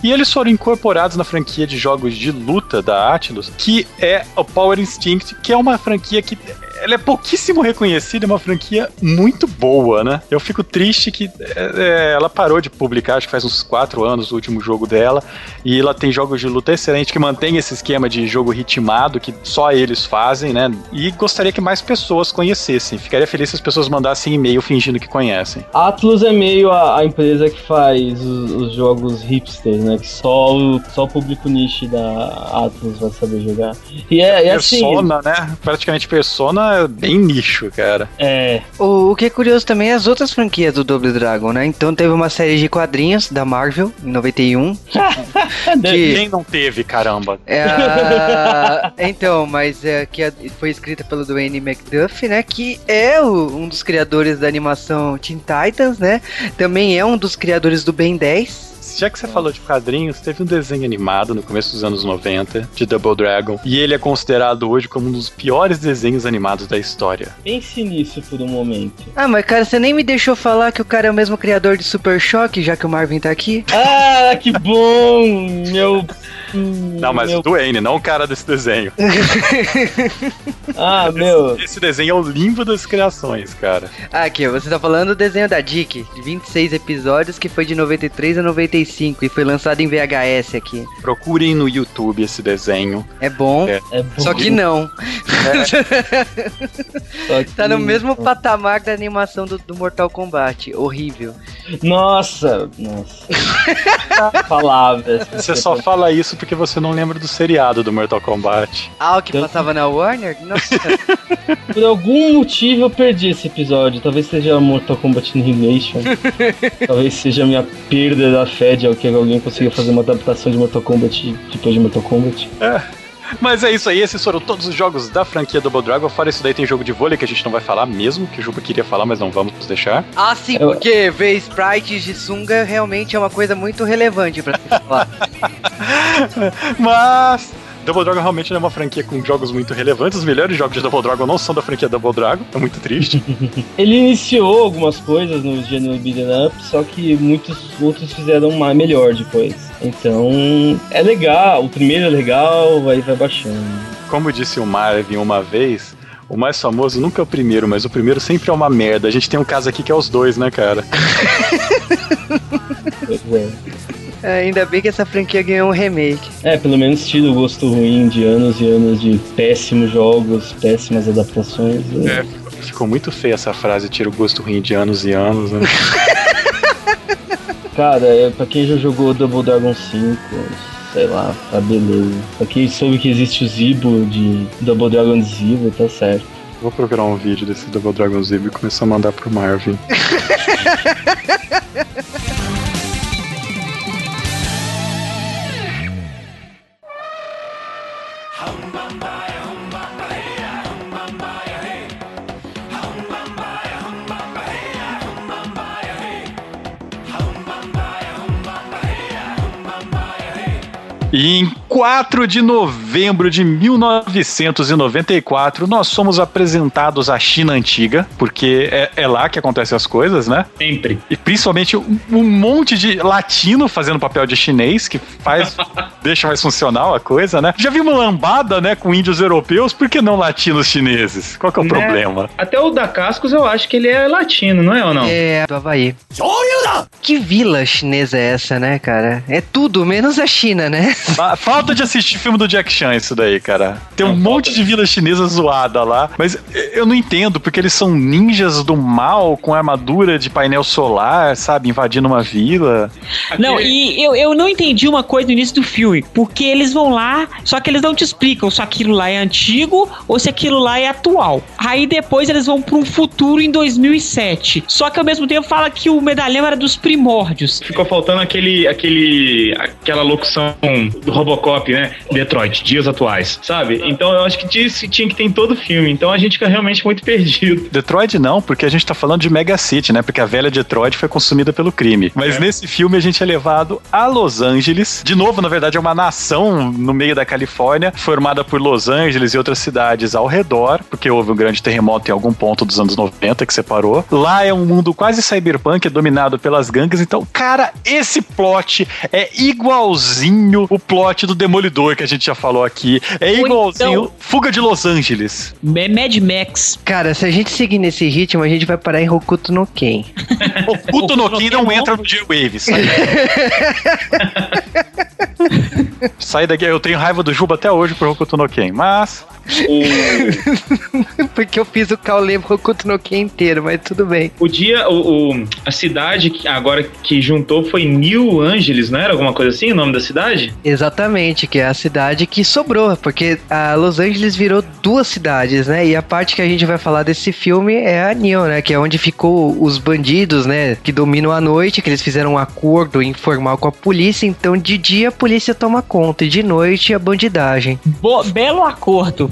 Speaker 2: E eles foram incorporados na franquia de jogos de luta da Atlus, que é o Power Instinct, que é uma franquia que ela é pouquíssimo reconhecida, é uma franquia muito boa, né? Eu fico triste que é, é, ela parou de publicar, acho que faz uns 4 anos o último jogo dela, e ela tem jogos de luta excelente que mantém esse esquema de jogo ritmado que só eles fazem, né? E gostaria que mais pessoas conhecessem. Ficaria feliz se as pessoas mandassem e-mail fingindo que conhecem.
Speaker 6: Atlus é meio a, a empresa que faz os, os jogos hipsters, né? Que só o, só o público niche da Atlus vai saber jogar. E é, é assim.
Speaker 2: Persona, né? Praticamente Persona é bem nicho, cara.
Speaker 6: É.
Speaker 5: O, o que é curioso também é as outras franquias do Double Dragon, né? Então teve uma série de quadrinhos da Marvel, em 91. que
Speaker 2: Quem não teve, caramba?
Speaker 5: é a- Então, mas é, que foi escrita pelo Dwayne McDuff, né? Que é o- um dos criadores da animação Teen Titans, né? Também é um dos criadores do Ben 10.
Speaker 2: Já que você falou de quadrinhos, teve um desenho animado no começo dos anos 90 de Double Dragon, e ele é considerado hoje como um dos piores desenhos animados da história.
Speaker 6: Pense nisso por um momento.
Speaker 5: Ah, mas cara, você nem me deixou falar que o cara é o mesmo criador de Super Choque, já que o Marvin tá aqui.
Speaker 6: Ah, que bom! Meu.
Speaker 2: Não, mas
Speaker 6: meu-
Speaker 2: o Dwayne, não o cara desse desenho.
Speaker 6: Ah, meu.
Speaker 2: Esse desenho é o limbo das criações, cara.
Speaker 5: Ah, aqui, você tá falando do desenho da Dick, de 26 episódios, que foi de 93 a 95 e foi lançado em VHS aqui.
Speaker 2: Procurem no YouTube esse desenho.
Speaker 5: É bom,
Speaker 2: É.
Speaker 6: É bom.
Speaker 5: só que não.
Speaker 6: Que-
Speaker 5: Tá no mesmo patamar da animação do, do Mortal Kombat. Horrível.
Speaker 6: Nossa, nossa. Palavras.
Speaker 2: Você só fala isso porque você não lembra do seriado do Mortal Kombat.
Speaker 5: Ah, o que
Speaker 6: Eu-
Speaker 5: passava na Warner? Nossa.
Speaker 6: Por algum motivo eu perdi esse episódio. Talvez seja Mortal Kombat Annihilation. Talvez seja a minha perda da fé de que alguém consiga fazer uma adaptação de Mortal Kombat depois de Mortal Kombat.
Speaker 2: Mas é isso aí, esses foram todos os jogos da franquia Double Dragon. Fora isso daí, tem jogo de vôlei que a gente não vai falar mesmo, que o Juba queria falar, mas não vamos deixar.
Speaker 5: ah, sim,
Speaker 6: Eu-
Speaker 5: porque ver sprites de sunga realmente é uma coisa muito relevante pra se falar.
Speaker 2: Mas Double Dragon realmente é uma franquia com jogos muito relevantes. Os melhores jogos de Double Dragon não são da franquia Double Dragon, é muito triste.
Speaker 6: Ele iniciou algumas coisas no gênero beat'em up, só que muitos outros fizeram uma melhor depois. Então, é legal. O primeiro é legal, aí vai baixando.
Speaker 2: Como disse o Marvin uma vez, o mais famoso nunca é o primeiro, mas o primeiro sempre é uma merda. A gente tem um caso aqui que é os dois, né, cara?
Speaker 6: Pois é.
Speaker 5: Ainda bem que essa franquia ganhou um remake.
Speaker 6: É, pelo menos tira o gosto ruim de anos e anos de péssimos jogos, péssimas adaptações.
Speaker 2: É, ficou muito feia essa frase, tira o gosto ruim de anos e anos, né?
Speaker 6: Cara, é, pra quem já jogou Double Dragon 5, sei lá, tá beleza. Pra quem soube que existe o Zibo de Double Dragon Zibo, tá certo.
Speaker 2: Vou procurar um vídeo desse Double Dragon Zibo e começar a mandar pro Marvin. E 4 de novembro de 1994, nós somos apresentados à China antiga, porque é, é lá que acontecem as coisas, né?
Speaker 3: Sempre.
Speaker 2: E principalmente um, um monte de latino fazendo papel de chinês, que faz. deixa mais funcional a coisa, né? Já vimos lambada, né, com índios europeus, por que não latinos chineses? Qual que é o
Speaker 3: Né?
Speaker 2: problema?
Speaker 3: Até o da Cascos eu acho que ele é latino, não é ou não?
Speaker 5: É, do Havaí. Que vila chinesa é essa, né, cara? É tudo, menos a China, né?
Speaker 2: Fa- Falta de assistir filme do Jack Chan isso daí, cara. Tem um
Speaker 3: Não,
Speaker 2: monte
Speaker 3: falta.
Speaker 2: de vila chinesa zoada lá, mas eu não entendo, porque eles são ninjas do mal com armadura de painel solar, sabe, invadindo uma vila.
Speaker 4: Não, e eu, eu não entendi uma coisa no início do filme. Porque eles vão lá, só que eles não te explicam se aquilo lá é antigo ou se aquilo lá é atual. Aí depois eles vão para um futuro em 2007. Só que ao mesmo tempo fala que o medalhão era dos primórdios.
Speaker 3: Ficou faltando aquele, aquele, aquela locução do Robocop, né? Detroit, dias atuais, sabe? Então eu acho que tinha, tinha que ter em todo filme. Então a gente fica realmente muito perdido.
Speaker 2: Detroit não, porque a gente tá falando de Mega City, né? Porque a velha Detroit foi consumida pelo crime. Mas
Speaker 3: É.
Speaker 2: nesse filme a gente é levado a Los Angeles. De novo, na verdade, é uma nação no meio da Califórnia, formada por Los Angeles e outras cidades ao redor, porque houve um grande terremoto em algum ponto dos anos 90 que separou. Lá é um mundo quase cyberpunk, é dominado pelas gangues. Então, cara, esse plot é igualzinho o plot do Demolidor que a gente já falou aqui. É
Speaker 4: Ou
Speaker 2: igualzinho
Speaker 4: então-
Speaker 2: Fuga de Los Angeles.
Speaker 4: É Mad Max.
Speaker 5: Cara, se a gente seguir nesse ritmo, a gente vai parar em Hokuto no Ken.
Speaker 2: O Kuto no Ken não entra no J-Wave. Sai daqui. sai daqui. Eu tenho raiva do Juba até hoje por Hokuto no Ken, mas...
Speaker 3: O,
Speaker 5: Porque eu fiz o no Ken inteiro, mas tudo bem.
Speaker 3: o dia, o, o- a cidade que agora que juntou foi New Angeles, não era alguma coisa assim o nome da cidade?
Speaker 5: Exatamente, que é a cidade que sobrou, porque a Los Angeles virou duas cidades, né? E a parte que a gente vai falar desse filme é a Neon, né? Que é onde ficou os bandidos, né? Que dominam a noite, que eles fizeram um acordo informal com a polícia. Então, de dia a polícia toma conta e de noite a bandidagem.
Speaker 4: Bo- belo acordo.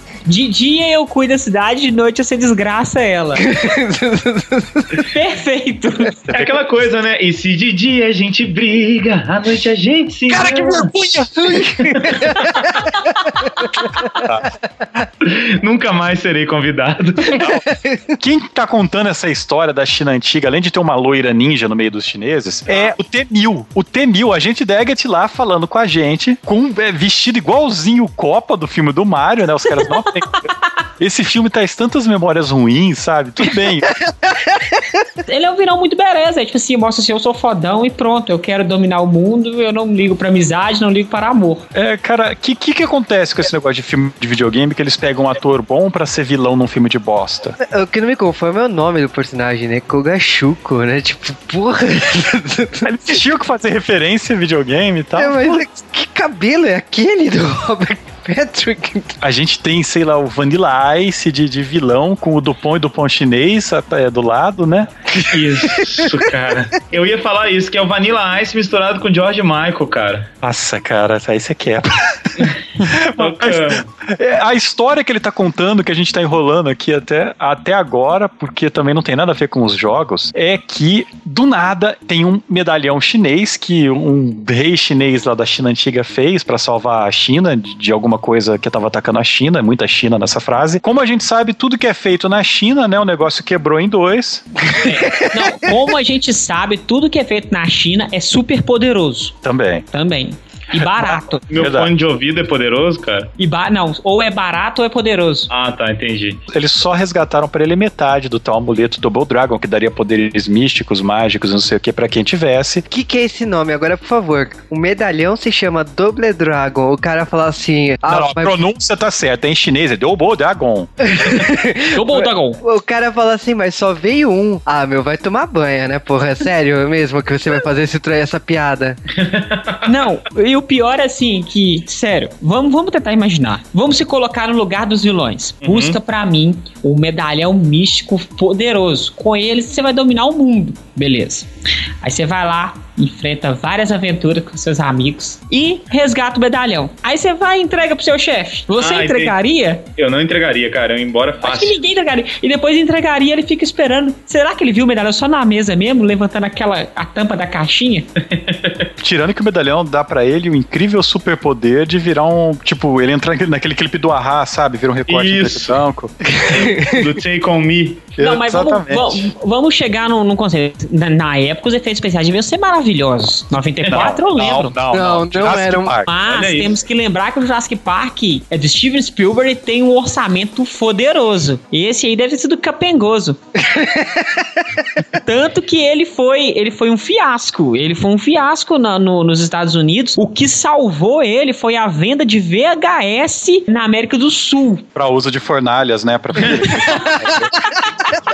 Speaker 4: De dia eu cuido da cidade, de noite você desgraça ela. Perfeito.
Speaker 3: É aquela coisa, né? E se de dia a gente briga, à noite a gente se.
Speaker 2: Cara, que vergonha!
Speaker 3: Nunca mais serei convidado.
Speaker 2: Quem tá contando essa história da China antiga, além de ter uma loira ninja no meio dos chineses, é o T-1000. O T-1000, a gente Daggett lá falando com a gente, com é, vestido igualzinho o Copa do filme do Mario, né? Os caras não. Esse filme traz tantas memórias ruins, sabe? Tudo bem.
Speaker 4: Ele é um vilão muito beleza. É tipo assim, mostra assim, eu sou fodão e pronto, eu quero dominar o mundo, eu não ligo pra amizade, não ligo para amor.
Speaker 2: É, cara, o que, que que acontece com esse negócio de filme de videogame que eles pegam um ator bom pra ser vilão num filme de bosta?
Speaker 5: O que não me conforma é o nome do personagem, né? Kogashuko, né? Tipo, porra.
Speaker 2: Eles tinham que fazer referência a videogame e tal.
Speaker 5: É, mas que cabelo é aquele do Robert Patrick?
Speaker 2: A gente tem, sei lá, o Vanilla Ice de, de vilão com o Dupont e Dupont chinês é, do lado, né?
Speaker 3: Isso, cara. Eu ia falar isso, que é o Vanilla Ice misturado com George Michael, cara.
Speaker 2: Nossa, cara, aí você quebra. É, a história que ele tá contando, que a gente tá enrolando aqui até, até agora, porque também não tem nada a ver com os jogos, é que do nada tem um medalhão chinês que um rei chinês lá da China antiga fez pra salvar a China de, de alguma coisa que tava atacando a China, é muita China nessa frase. Como a gente sabe, tudo que é feito na China, né, o negócio quebrou em dois.
Speaker 4: Não, como a gente sabe, tudo que é feito na China é super poderoso.
Speaker 2: Também.
Speaker 4: Também. E barato.
Speaker 3: Meu
Speaker 2: Verdade.
Speaker 3: fone de ouvido é poderoso, cara?
Speaker 4: E ba não, ou é barato ou é poderoso.
Speaker 3: Ah, tá, entendi.
Speaker 2: Eles só resgataram pra ele metade do tal amuleto Double Dragon, que daria poderes místicos, mágicos, não sei o que, pra quem tivesse.
Speaker 5: O que, que é esse nome? Agora, por favor. O medalhão se chama Double Dragon. O cara fala assim. Ah,
Speaker 2: não, não, a
Speaker 5: mas-
Speaker 2: pronúncia tá certa. É em chinês, é Double Dragon.
Speaker 4: Double Dragon.
Speaker 5: O cara fala assim, mas só veio um. Ah, meu, vai tomar banha, né, porra? É sério mesmo que você vai fazer esse, essa piada?
Speaker 4: Não, e o pior é assim, que, sério, vamos, vamos tentar imaginar. Vamos se colocar no lugar dos vilões.
Speaker 3: Uhum.
Speaker 4: Busca pra mim o medalhão místico poderoso. Com ele você vai dominar o mundo. Beleza. Aí você vai lá, enfrenta várias aventuras com seus amigos e resgata o medalhão. Aí você vai e entrega pro seu chefe. Você
Speaker 3: Ah,
Speaker 4: entregaria?
Speaker 3: Eu não entregaria, cara. Eu ia embora
Speaker 4: Acho que
Speaker 3: fácil.
Speaker 4: ninguém entregaria. E depois entregaria, ele fica esperando. Será que ele viu o medalhão só na mesa mesmo, levantando aquela a tampa da caixinha?
Speaker 2: Tirando que o medalhão dá pra ele o incrível superpoder de virar um. Tipo, ele entra naquele clipe do Ahá, sabe? Vira um recorte
Speaker 3: Isso.
Speaker 2: branco.
Speaker 3: Do Take On Me.
Speaker 4: Não, mas vamos,
Speaker 2: Exatamente.
Speaker 4: vamos, vamos chegar num, num conceito. Na, na época, os efeitos especiais deviam ser maravilhosos. 94 eu lembro.
Speaker 2: Não, não,
Speaker 5: Não, não eram-
Speaker 2: Park.
Speaker 4: Mas
Speaker 3: Olha isso.
Speaker 4: temos que lembrar que o Jurassic Park é do Steven Spielberg e tem um orçamento poderoso. Esse aí deve ter sido capengoso. Tanto que ele foi, ele foi um fiasco. Ele foi um fiasco na- no- nos Estados Unidos. O que salvou ele foi a venda de VHS na América do Sul.
Speaker 2: Pra uso de fornalhas, né? Pra...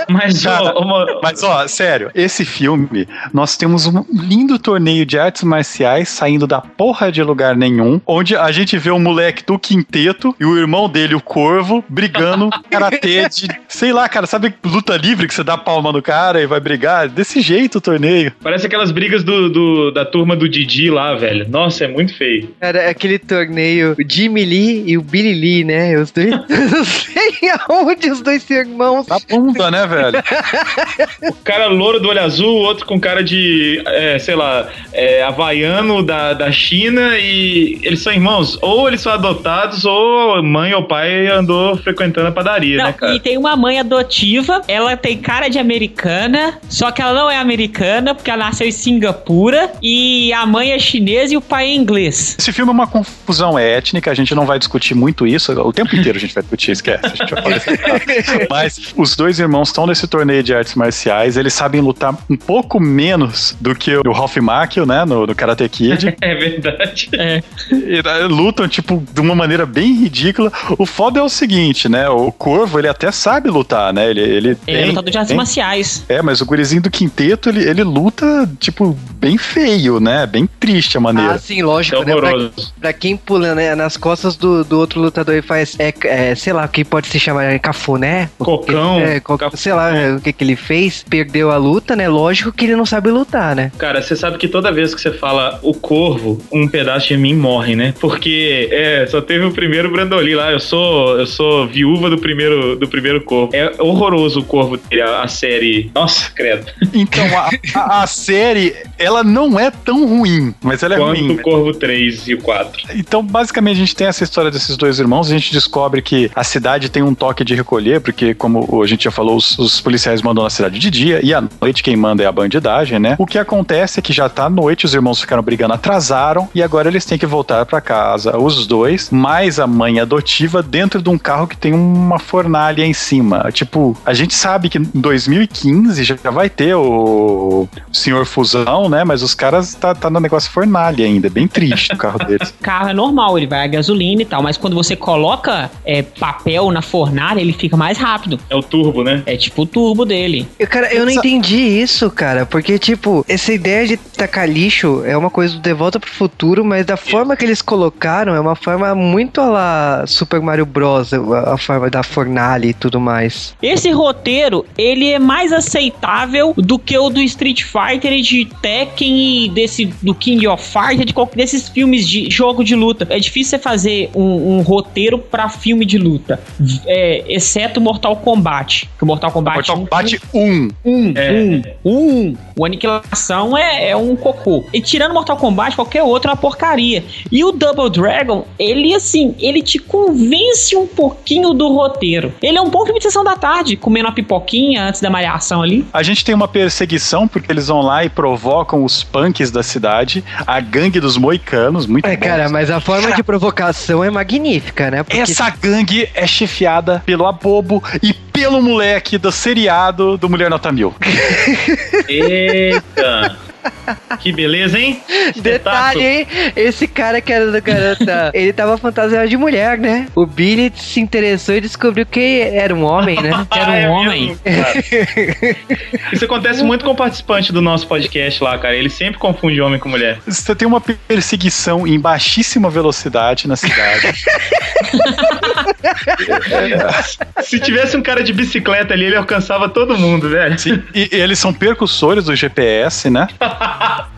Speaker 3: Mas,
Speaker 2: Cara,
Speaker 3: ó, uma-
Speaker 2: Mas, ó, sério, esse filme, nós temos um lindo torneio de artes marciais saindo da porra de lugar nenhum, onde a gente vê o moleque do quinteto e o irmão dele, o corvo, brigando karatê de, sei lá, cara, sabe luta livre que você dá palma no cara e vai brigar? Desse jeito o torneio.
Speaker 3: parece aquelas brigas do, do- da turma do Didi lá, velho. Nossa, é muito feio.
Speaker 5: Era aquele torneio, o Jimmy Lee e o Billy Lee, né? Os dois. Eu não sei aonde os dois irmãos.
Speaker 2: Na bunda, né, velho?
Speaker 3: O cara louro do olho azul, o outro com cara de, é, sei lá, é, havaiano da, da China e eles são irmãos. Ou eles são adotados, ou mãe ou pai andou frequentando a padaria,
Speaker 4: Não,
Speaker 3: né, cara?
Speaker 4: e tem uma mãe adotiva, ela tem cara de americana, só que ela não é americana, porque ela nasceu em Singapura, e a mãe é chinesa e o pai é inglês.
Speaker 2: Esse filme é uma confusão étnica, a gente não vai discutir muito isso, o tempo inteiro a gente vai discutir, esquece. A gente vai falar. Mas os dois irmãos estão nesse torneio de artes marciais, eles sabem lutar um pouco menos do que o Ralph Macchio, né, no, no Karate Kid.
Speaker 3: É verdade.
Speaker 4: É.
Speaker 2: E, eh, lutam, tipo, de uma maneira bem ridícula. O foda é o seguinte, né, o Corvo, ele até sabe lutar, né, ele, ele
Speaker 4: Ele é
Speaker 2: tem-
Speaker 4: lutador de artes
Speaker 2: tem-
Speaker 4: marciais.
Speaker 2: É, mas o gurizinho do quinteto, ele, ele luta, tipo, bem feio, né, bem triste a maneira.
Speaker 5: Ah, sim, lógico,
Speaker 3: É
Speaker 5: né? Pra, pra quem pula né, nas costas do, do outro lutador e faz, é, é, sei lá, o que pode se chamar é cafuné?
Speaker 3: Cocão.
Speaker 5: É, co- sei lá é, o que, que ele fez, perdeu a luta, né? Lógico que ele não sabe lutar, né?
Speaker 3: Cara, você sabe que toda vez que você fala o corvo, um pedaço de mim morre, né? Porque é, só teve o primeiro Brandoli lá. Eu sou, eu sou viúva do primeiro, do primeiro corvo. É horroroso o corvo dele, a, a série. Nossa, credo.
Speaker 2: Então, a, a- a série, ela não é tão ruim, mas ela é
Speaker 3: Quanto
Speaker 2: ruim.
Speaker 3: o corvo 3 e o 4.
Speaker 2: Então, basicamente, a gente tem essa história desses dois irmãos. A gente descobre que a cidade tem um toque de recolher, porque, como a gente já falou, os, os policiais mandam na cidade de dia e à noite quem manda é a bandidagem, né? O que acontece é que já tá à noite, os irmãos ficaram brigando, atrasaram e agora eles têm que voltar pra casa, os dois, mais a mãe adotiva, dentro de um carro que tem uma fornalha em cima. Tipo, a gente sabe que em 2015 já vai ter o Senhor Fusão, né? Mas os caras tá, tá no negócio fornalha ainda, é bem triste o carro deles.
Speaker 4: O carro é normal, ele vai a gasolina e tal, mas quando você coloca é, papel na fornalha, ele fica mais rápido.
Speaker 3: É o turbo, né?
Speaker 4: É tipo o turbo dele.
Speaker 5: Eu, cara, eu não entendi isso, cara, porque, tipo, essa ideia de tacar lixo é uma coisa do De Volta pro Futuro, mas da forma que eles colocaram é uma forma muito a lá Super Mario Bros, a, a forma da fornalha e tudo mais.
Speaker 4: Esse roteiro, ele é mais aceitável do que o do Street Fighter e de Tekken e desse do King of Fighters, de qualquer desses filmes de jogo de luta. É difícil você fazer um, um roteiro pra filme de luta, é, exceto Mortal Kombat. Que o Mortal Kombat
Speaker 2: Mortal
Speaker 4: 1.
Speaker 2: Kombat 1.
Speaker 4: Um,
Speaker 3: É.
Speaker 4: um, um. O Aniquilação é, é um cocô. E tirando Mortal Kombat, qualquer outro é uma porcaria. E o Double Dragon, ele assim, ele te convence um pouquinho do roteiro. Ele é um bom filme de sessão da tarde, comendo uma pipoquinha antes da malhação ali.
Speaker 2: A gente tem uma perseguição porque eles vão lá e provocam os punks da cidade, a gangue dos moicanos, muito
Speaker 5: É,
Speaker 2: bom.
Speaker 5: cara, mas a forma de provocação é magnífica, né? Porque
Speaker 2: Essa gangue é chefiada pelo Abobo e pelo moleque do seriado do Mulher Nota Mil.
Speaker 3: Eita! que beleza, hein?
Speaker 5: Detalhe, hein? Esse cara que era do garota, ele tava fantasiado de mulher, né? O Billy se interessou e descobriu que era um homem, né?
Speaker 4: Era um
Speaker 3: é
Speaker 4: homem.
Speaker 3: mesmo. Isso acontece muito com o participante do nosso podcast lá, cara. Ele sempre confunde homem com mulher.
Speaker 2: Você tem uma perseguição em baixíssima velocidade na cidade.
Speaker 3: Se tivesse um cara de bicicleta ali, ele alcançava todo mundo, velho.
Speaker 2: Sim, e, e eles são percussores do GPS, né?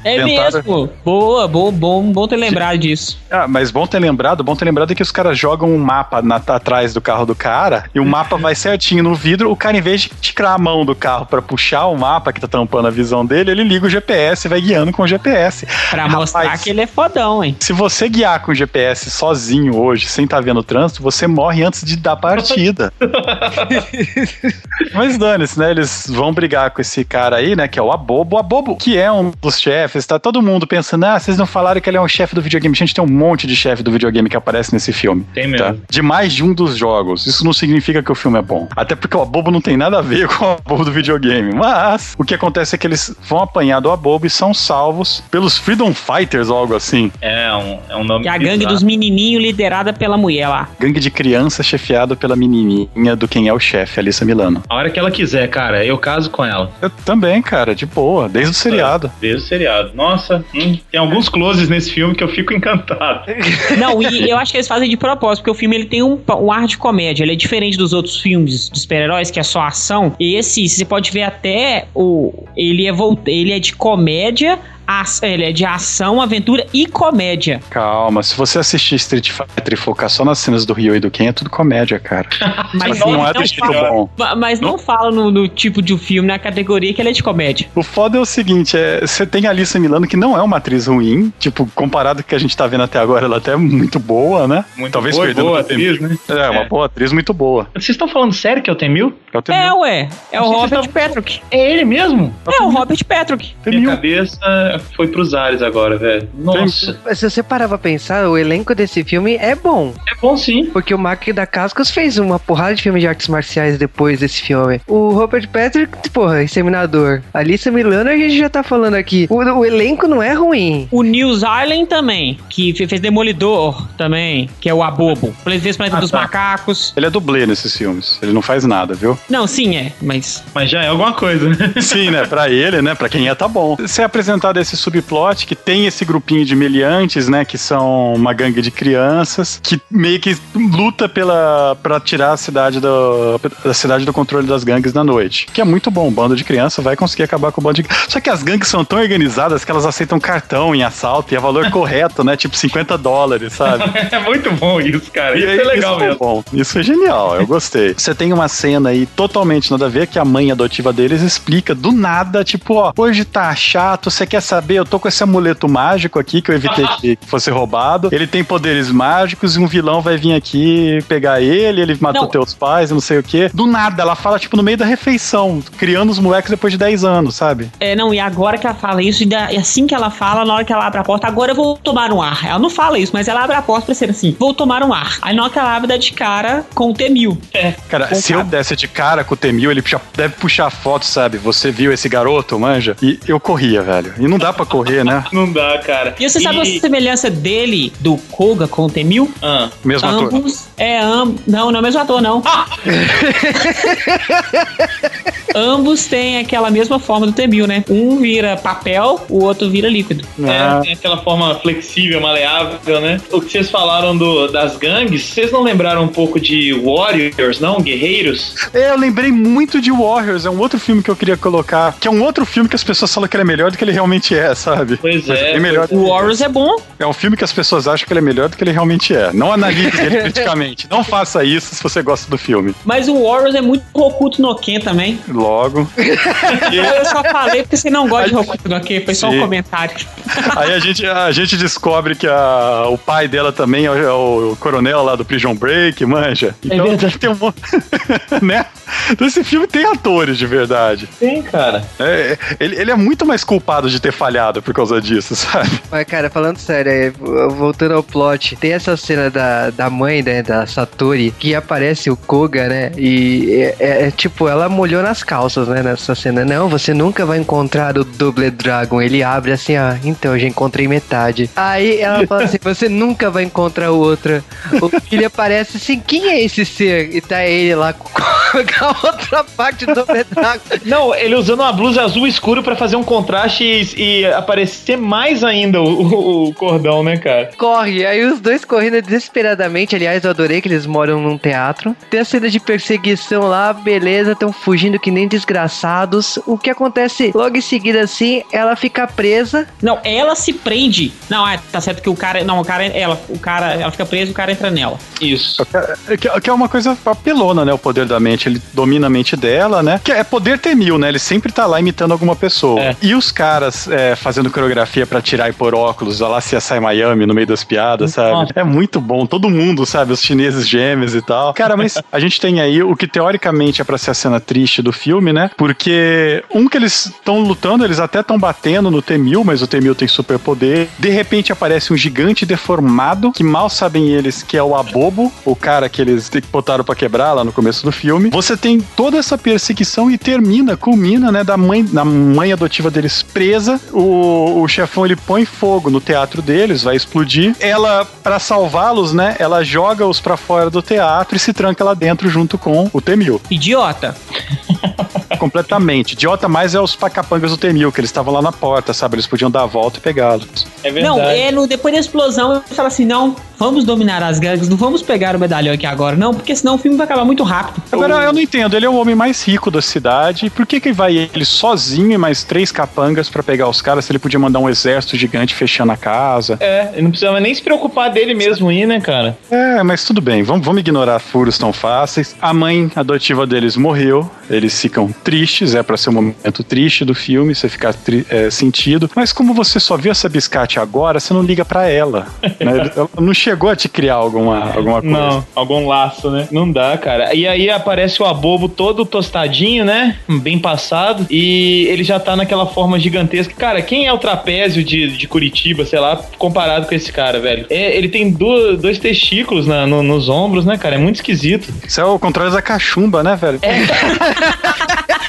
Speaker 4: É
Speaker 2: Tentaram-
Speaker 4: mesmo. Boa, bom, bom, bom ter lembrado disso.
Speaker 2: Ah, mas bom ter lembrado, bom ter lembrado é que os caras jogam um mapa na- atrás do carro do cara e o mapa vai certinho no vidro. O cara, em vez de tirar a mão do carro pra puxar o mapa que tá tampando a visão dele, ele liga o GPS e vai guiando com o GPS.
Speaker 4: Pra
Speaker 2: Rapaz.
Speaker 4: mostrar que ele é fodão, hein?
Speaker 2: Se você guiar com o GPS sozinho hoje, sem estar vendo o trânsito, você morre antes de dar partida. Mas dane-se, né? Eles vão brigar com esse cara aí, né? Que é o Abobo. O Abobo, que é um dos chefes, tá todo mundo pensando, ah, vocês não falaram que ele é um chefe do videogame. Gente, tem um monte de chefe do videogame que aparece nesse filme.
Speaker 3: Tem mesmo.
Speaker 2: Tá? De mais de um dos jogos. Isso não significa que o filme é bom. Até porque o Abobo não tem nada a ver com o Abobo do videogame. Mas o que acontece é que eles vão apanhar do Abobo e são salvos pelos Freedom Fighters ou algo assim.
Speaker 3: É um, é um nome
Speaker 4: Que é a gangue
Speaker 3: bizarro.
Speaker 4: dos menininhos liderada pela mulher lá.
Speaker 2: Gangue de criança chefiado pela menininha do quem é o chefe, Alissa Milano.
Speaker 3: A hora que ela quiser, cara, eu caso com ela.
Speaker 2: Eu também, cara, de boa, desde o seriado.
Speaker 3: Desde o seriado. Nossa, hum, tem alguns closes nesse filme que eu fico encantado.
Speaker 4: Não, e eu acho que eles fazem de propósito, porque o filme ele tem um, um ar de comédia. Ele é diferente dos outros filmes de super-heróis, que é só ação. Esse, você pode ver até o. Ele é, ele é de comédia. Ele é de ação, aventura e comédia.
Speaker 2: Calma, se você assistir Street Fighter e focar só nas cenas do Ryu e do Ken, é tudo comédia, cara.
Speaker 4: Mas
Speaker 2: Só que não é
Speaker 4: não
Speaker 2: do bom.
Speaker 4: Ma- Mas não fala no, no tipo de filme, na categoria que ele é de comédia.
Speaker 2: O foda é o seguinte, é, você tem a Alissa Milano, que não é uma atriz ruim, tipo, comparado com o que a gente tá vendo até agora, ela até é muito boa, né?
Speaker 3: Muito
Speaker 2: Talvez
Speaker 3: boa,
Speaker 2: perdendo
Speaker 3: boa atriz, né?
Speaker 2: É, uma
Speaker 3: É.
Speaker 2: boa atriz muito boa.
Speaker 3: Vocês estão falando sério que é o Temil?
Speaker 2: É o
Speaker 4: É,
Speaker 2: Temil.
Speaker 4: ué. É o Robert
Speaker 3: você
Speaker 4: Patrick.
Speaker 3: É ele mesmo?
Speaker 4: É o Robert Patrick.
Speaker 3: Minha
Speaker 2: Temil.
Speaker 3: cabeça foi pros ares agora, velho. Nossa,
Speaker 5: se você parar pra pensar, o elenco desse filme é bom.
Speaker 3: é bom sim.
Speaker 5: Porque o Mark da Cascos fez uma porrada de filme de artes marciais depois desse filme. O Robert Patrick, porra, Exterminador. Alissa Milano, a gente já tá falando aqui. O, o elenco não é ruim.
Speaker 4: O News Island também, que fe- fez Demolidor também, que é o Abobo. Fez Planeta
Speaker 3: Ah,
Speaker 4: dos
Speaker 3: tá.
Speaker 4: Macacos.
Speaker 2: Ele é dublê nesses filmes, ele não faz nada, viu?
Speaker 4: Não, sim, é, mas.
Speaker 3: Mas já é alguma coisa, né?
Speaker 2: Sim, né? Pra ele, né? Pra quem é, tá bom. É apresentado esse subplot que tem esse grupinho de meliantes, né? Que são uma gangue de crianças que meio que luta pela para tirar a cidade do, da cidade do controle das gangues da noite. Que é muito bom. Um bando de criança vai conseguir acabar com o bando de. Só que as gangues são tão organizadas que elas aceitam cartão em assalto e é valor correto, né? Tipo 50 dólares, sabe?
Speaker 3: É muito bom isso, cara. Isso
Speaker 2: E
Speaker 3: é legal
Speaker 2: isso
Speaker 3: mesmo.
Speaker 2: bom. Isso é genial, eu gostei. Você tem uma cena aí totalmente nada a ver que a mãe adotiva deles explica do nada, tipo, ó, hoje tá chato, você quer saber? Eu tô com esse amuleto mágico aqui que eu evitei que fosse roubado. Ele tem poderes mágicos e um vilão vai vir aqui pegar ele, ele matou
Speaker 4: Não.
Speaker 2: teus pais, não sei o quê. Do nada, ela fala, tipo, no meio da refeição, criando os moleques depois de 10 anos, sabe?
Speaker 4: É, não, e agora que ela fala isso, e assim que ela fala, na hora que ela abre a porta, agora eu vou tomar um ar. Ela não fala isso, mas ela abre a porta pra ser assim, vou tomar um ar. Aí na hora que ela abre, dá de cara com o T-1000.
Speaker 2: Cara,
Speaker 4: Com
Speaker 2: se eu
Speaker 4: cara.
Speaker 2: desse de cara com o Temil, ele já deve puxar foto, sabe? Você viu esse garoto, manja? E eu corria, velho. E não dá pra correr, né?
Speaker 3: Não dá, cara.
Speaker 4: E você sabe a semelhança dele, do Koga com o T-1000?
Speaker 3: Ah,
Speaker 2: Mesmo ator.
Speaker 4: Ambos, é, am, não, não é o mesmo ator, não. ambos têm aquela mesma forma do T-1000, né? Um vira papel, o outro vira líquido.
Speaker 3: É, tem aquela forma flexível, maleável, né? O que vocês falaram do, das gangues, vocês não lembraram um pouco de Warriors, não? Guerreiros?
Speaker 2: É, eu lembrei muito de Warriors, é um outro filme que eu queria colocar, que é um outro filme que as pessoas falam que ele é melhor do que ele realmente é, sabe?
Speaker 3: Pois
Speaker 2: Mas
Speaker 3: é.
Speaker 2: bem melhor
Speaker 4: O Warriors é bom.
Speaker 2: É um filme que as pessoas acham que ele é melhor do que ele realmente é. Não analise ele criticamente. Não faça isso se você gosta do filme.
Speaker 4: Mas o Warriors é muito Hokuto no Ken também.
Speaker 2: Logo.
Speaker 4: Eu só falei porque você não gosta de Hokuto no Ken, foi só um comentário.
Speaker 2: Aí a gente, a gente descobre que a- o pai dela também é o, é o coronel lá do Prison Break, manja. Então
Speaker 6: verdade.
Speaker 2: tem um né? Então esse filme tem atores de verdade.
Speaker 3: Tem, cara.
Speaker 2: É, ele, ele é muito mais culpado de ter falhado por causa disso, sabe?
Speaker 5: Mas, cara, falando sério, aí, voltando ao plot, tem essa cena da, da mãe, né, da Satori, que aparece o Koga, né, e é, é- é tipo, ela molhou nas calças, né, nessa cena. Não, você nunca vai encontrar o Double Dragon. Ele abre assim, ó, então, eu já encontrei metade. Aí ela fala assim, você nunca vai encontrar o outro. O filho aparece assim, quem é esse ser? E tá ele lá com, a outra parte do Double Dragon.
Speaker 3: Não, ele usando uma blusa azul escuro pra fazer um contraste e, e aparecer mais ainda o, o- o cordão, né, cara?
Speaker 5: corre. Aí os dois correndo desesperadamente. Aliás, eu adorei que eles moram num teatro. Tem a cena de perseguição lá, beleza, estão fugindo que nem desgraçados. O que acontece logo em seguida assim, ela fica presa.
Speaker 4: Não, ela se prende. Não, é, tá certo que o cara. Não, o cara. Ela, o cara, ela fica presa e o cara entra nela.
Speaker 3: Isso.
Speaker 2: É Que, que é uma coisa apelona, né? O poder da mente. Ele domina a mente dela, né? Que é poder ter mil, né? Ele sempre tá lá imitando alguma pessoa.
Speaker 3: É.
Speaker 2: E os caras é, fazendo coreografia pra tirar e pôr óculos, olha lá CSI Miami no meio das piadas, sabe?
Speaker 3: Nossa.
Speaker 2: É muito bom. Todo mundo, sabe? Os chineses gêmeos e tal. Cara, mas a gente tem aí o que teoricamente é pra ser a cena triste do filme, né? Porque um que eles estão lutando, eles até estão batendo no T-1000, mas o T-1000 tem superpoder. De repente aparece um gigante deformado, que mal sabem eles que é o Abobo, o cara que eles botaram pra quebrar lá no começo do filme. Você tem toda essa perseguição e termina, culmina, né, da mãe, da mãe adotiva deles presa. O, o chefão ele põe fogo no teatro deles, vai explodir. Ela, pra salvá-los, né, ela joga os pra fora do teatro e se tranca lá dentro junto com o T-1000.
Speaker 4: Idiota.
Speaker 2: Completamente. Idiota mais é os pacapangas do T-1000, que eles estavam lá na porta, sabe? Eles podiam dar a volta e pegá-los.
Speaker 3: É verdade.
Speaker 4: Não, é no, depois da explosão, eu falo assim: não, vamos dominar as gangues, não vamos pegar o medalhão aqui agora, não, porque senão o filme vai acabar muito rápido.
Speaker 2: Agora, eu não entendo, ele é o homem mais rico da cidade, por que que vai ele sozinho e mais três capangas pra pegar os caras se ele podia mandar um exército gigante fechando a casa?
Speaker 3: É, ele não precisava nem se preocupar dele mesmo ir, né, cara?
Speaker 2: É, mas tudo bem, vamos, vamos ignorar furos tão fáceis. A mãe adotiva deles morreu, eles ficam tristes, é pra ser um momento triste do filme, você ficar é, sentido, mas como você só viu essa biscate agora, você não liga pra ela. né? Ela não chegou a te criar alguma, alguma coisa.
Speaker 3: Não, algum laço, né? Não dá, cara. E aí aparece o abobo todo tostadinho, né? Bem passado. E ele já tá naquela forma gigantesca. Cara, quem é o trapézio de, de Curitiba, sei lá, comparado com esse cara, velho? É, ele tem du- dois testículos na- no- nos ombros, né, cara? É muito esquisito.
Speaker 2: Isso é o contrário da cachumba, né, velho?
Speaker 3: É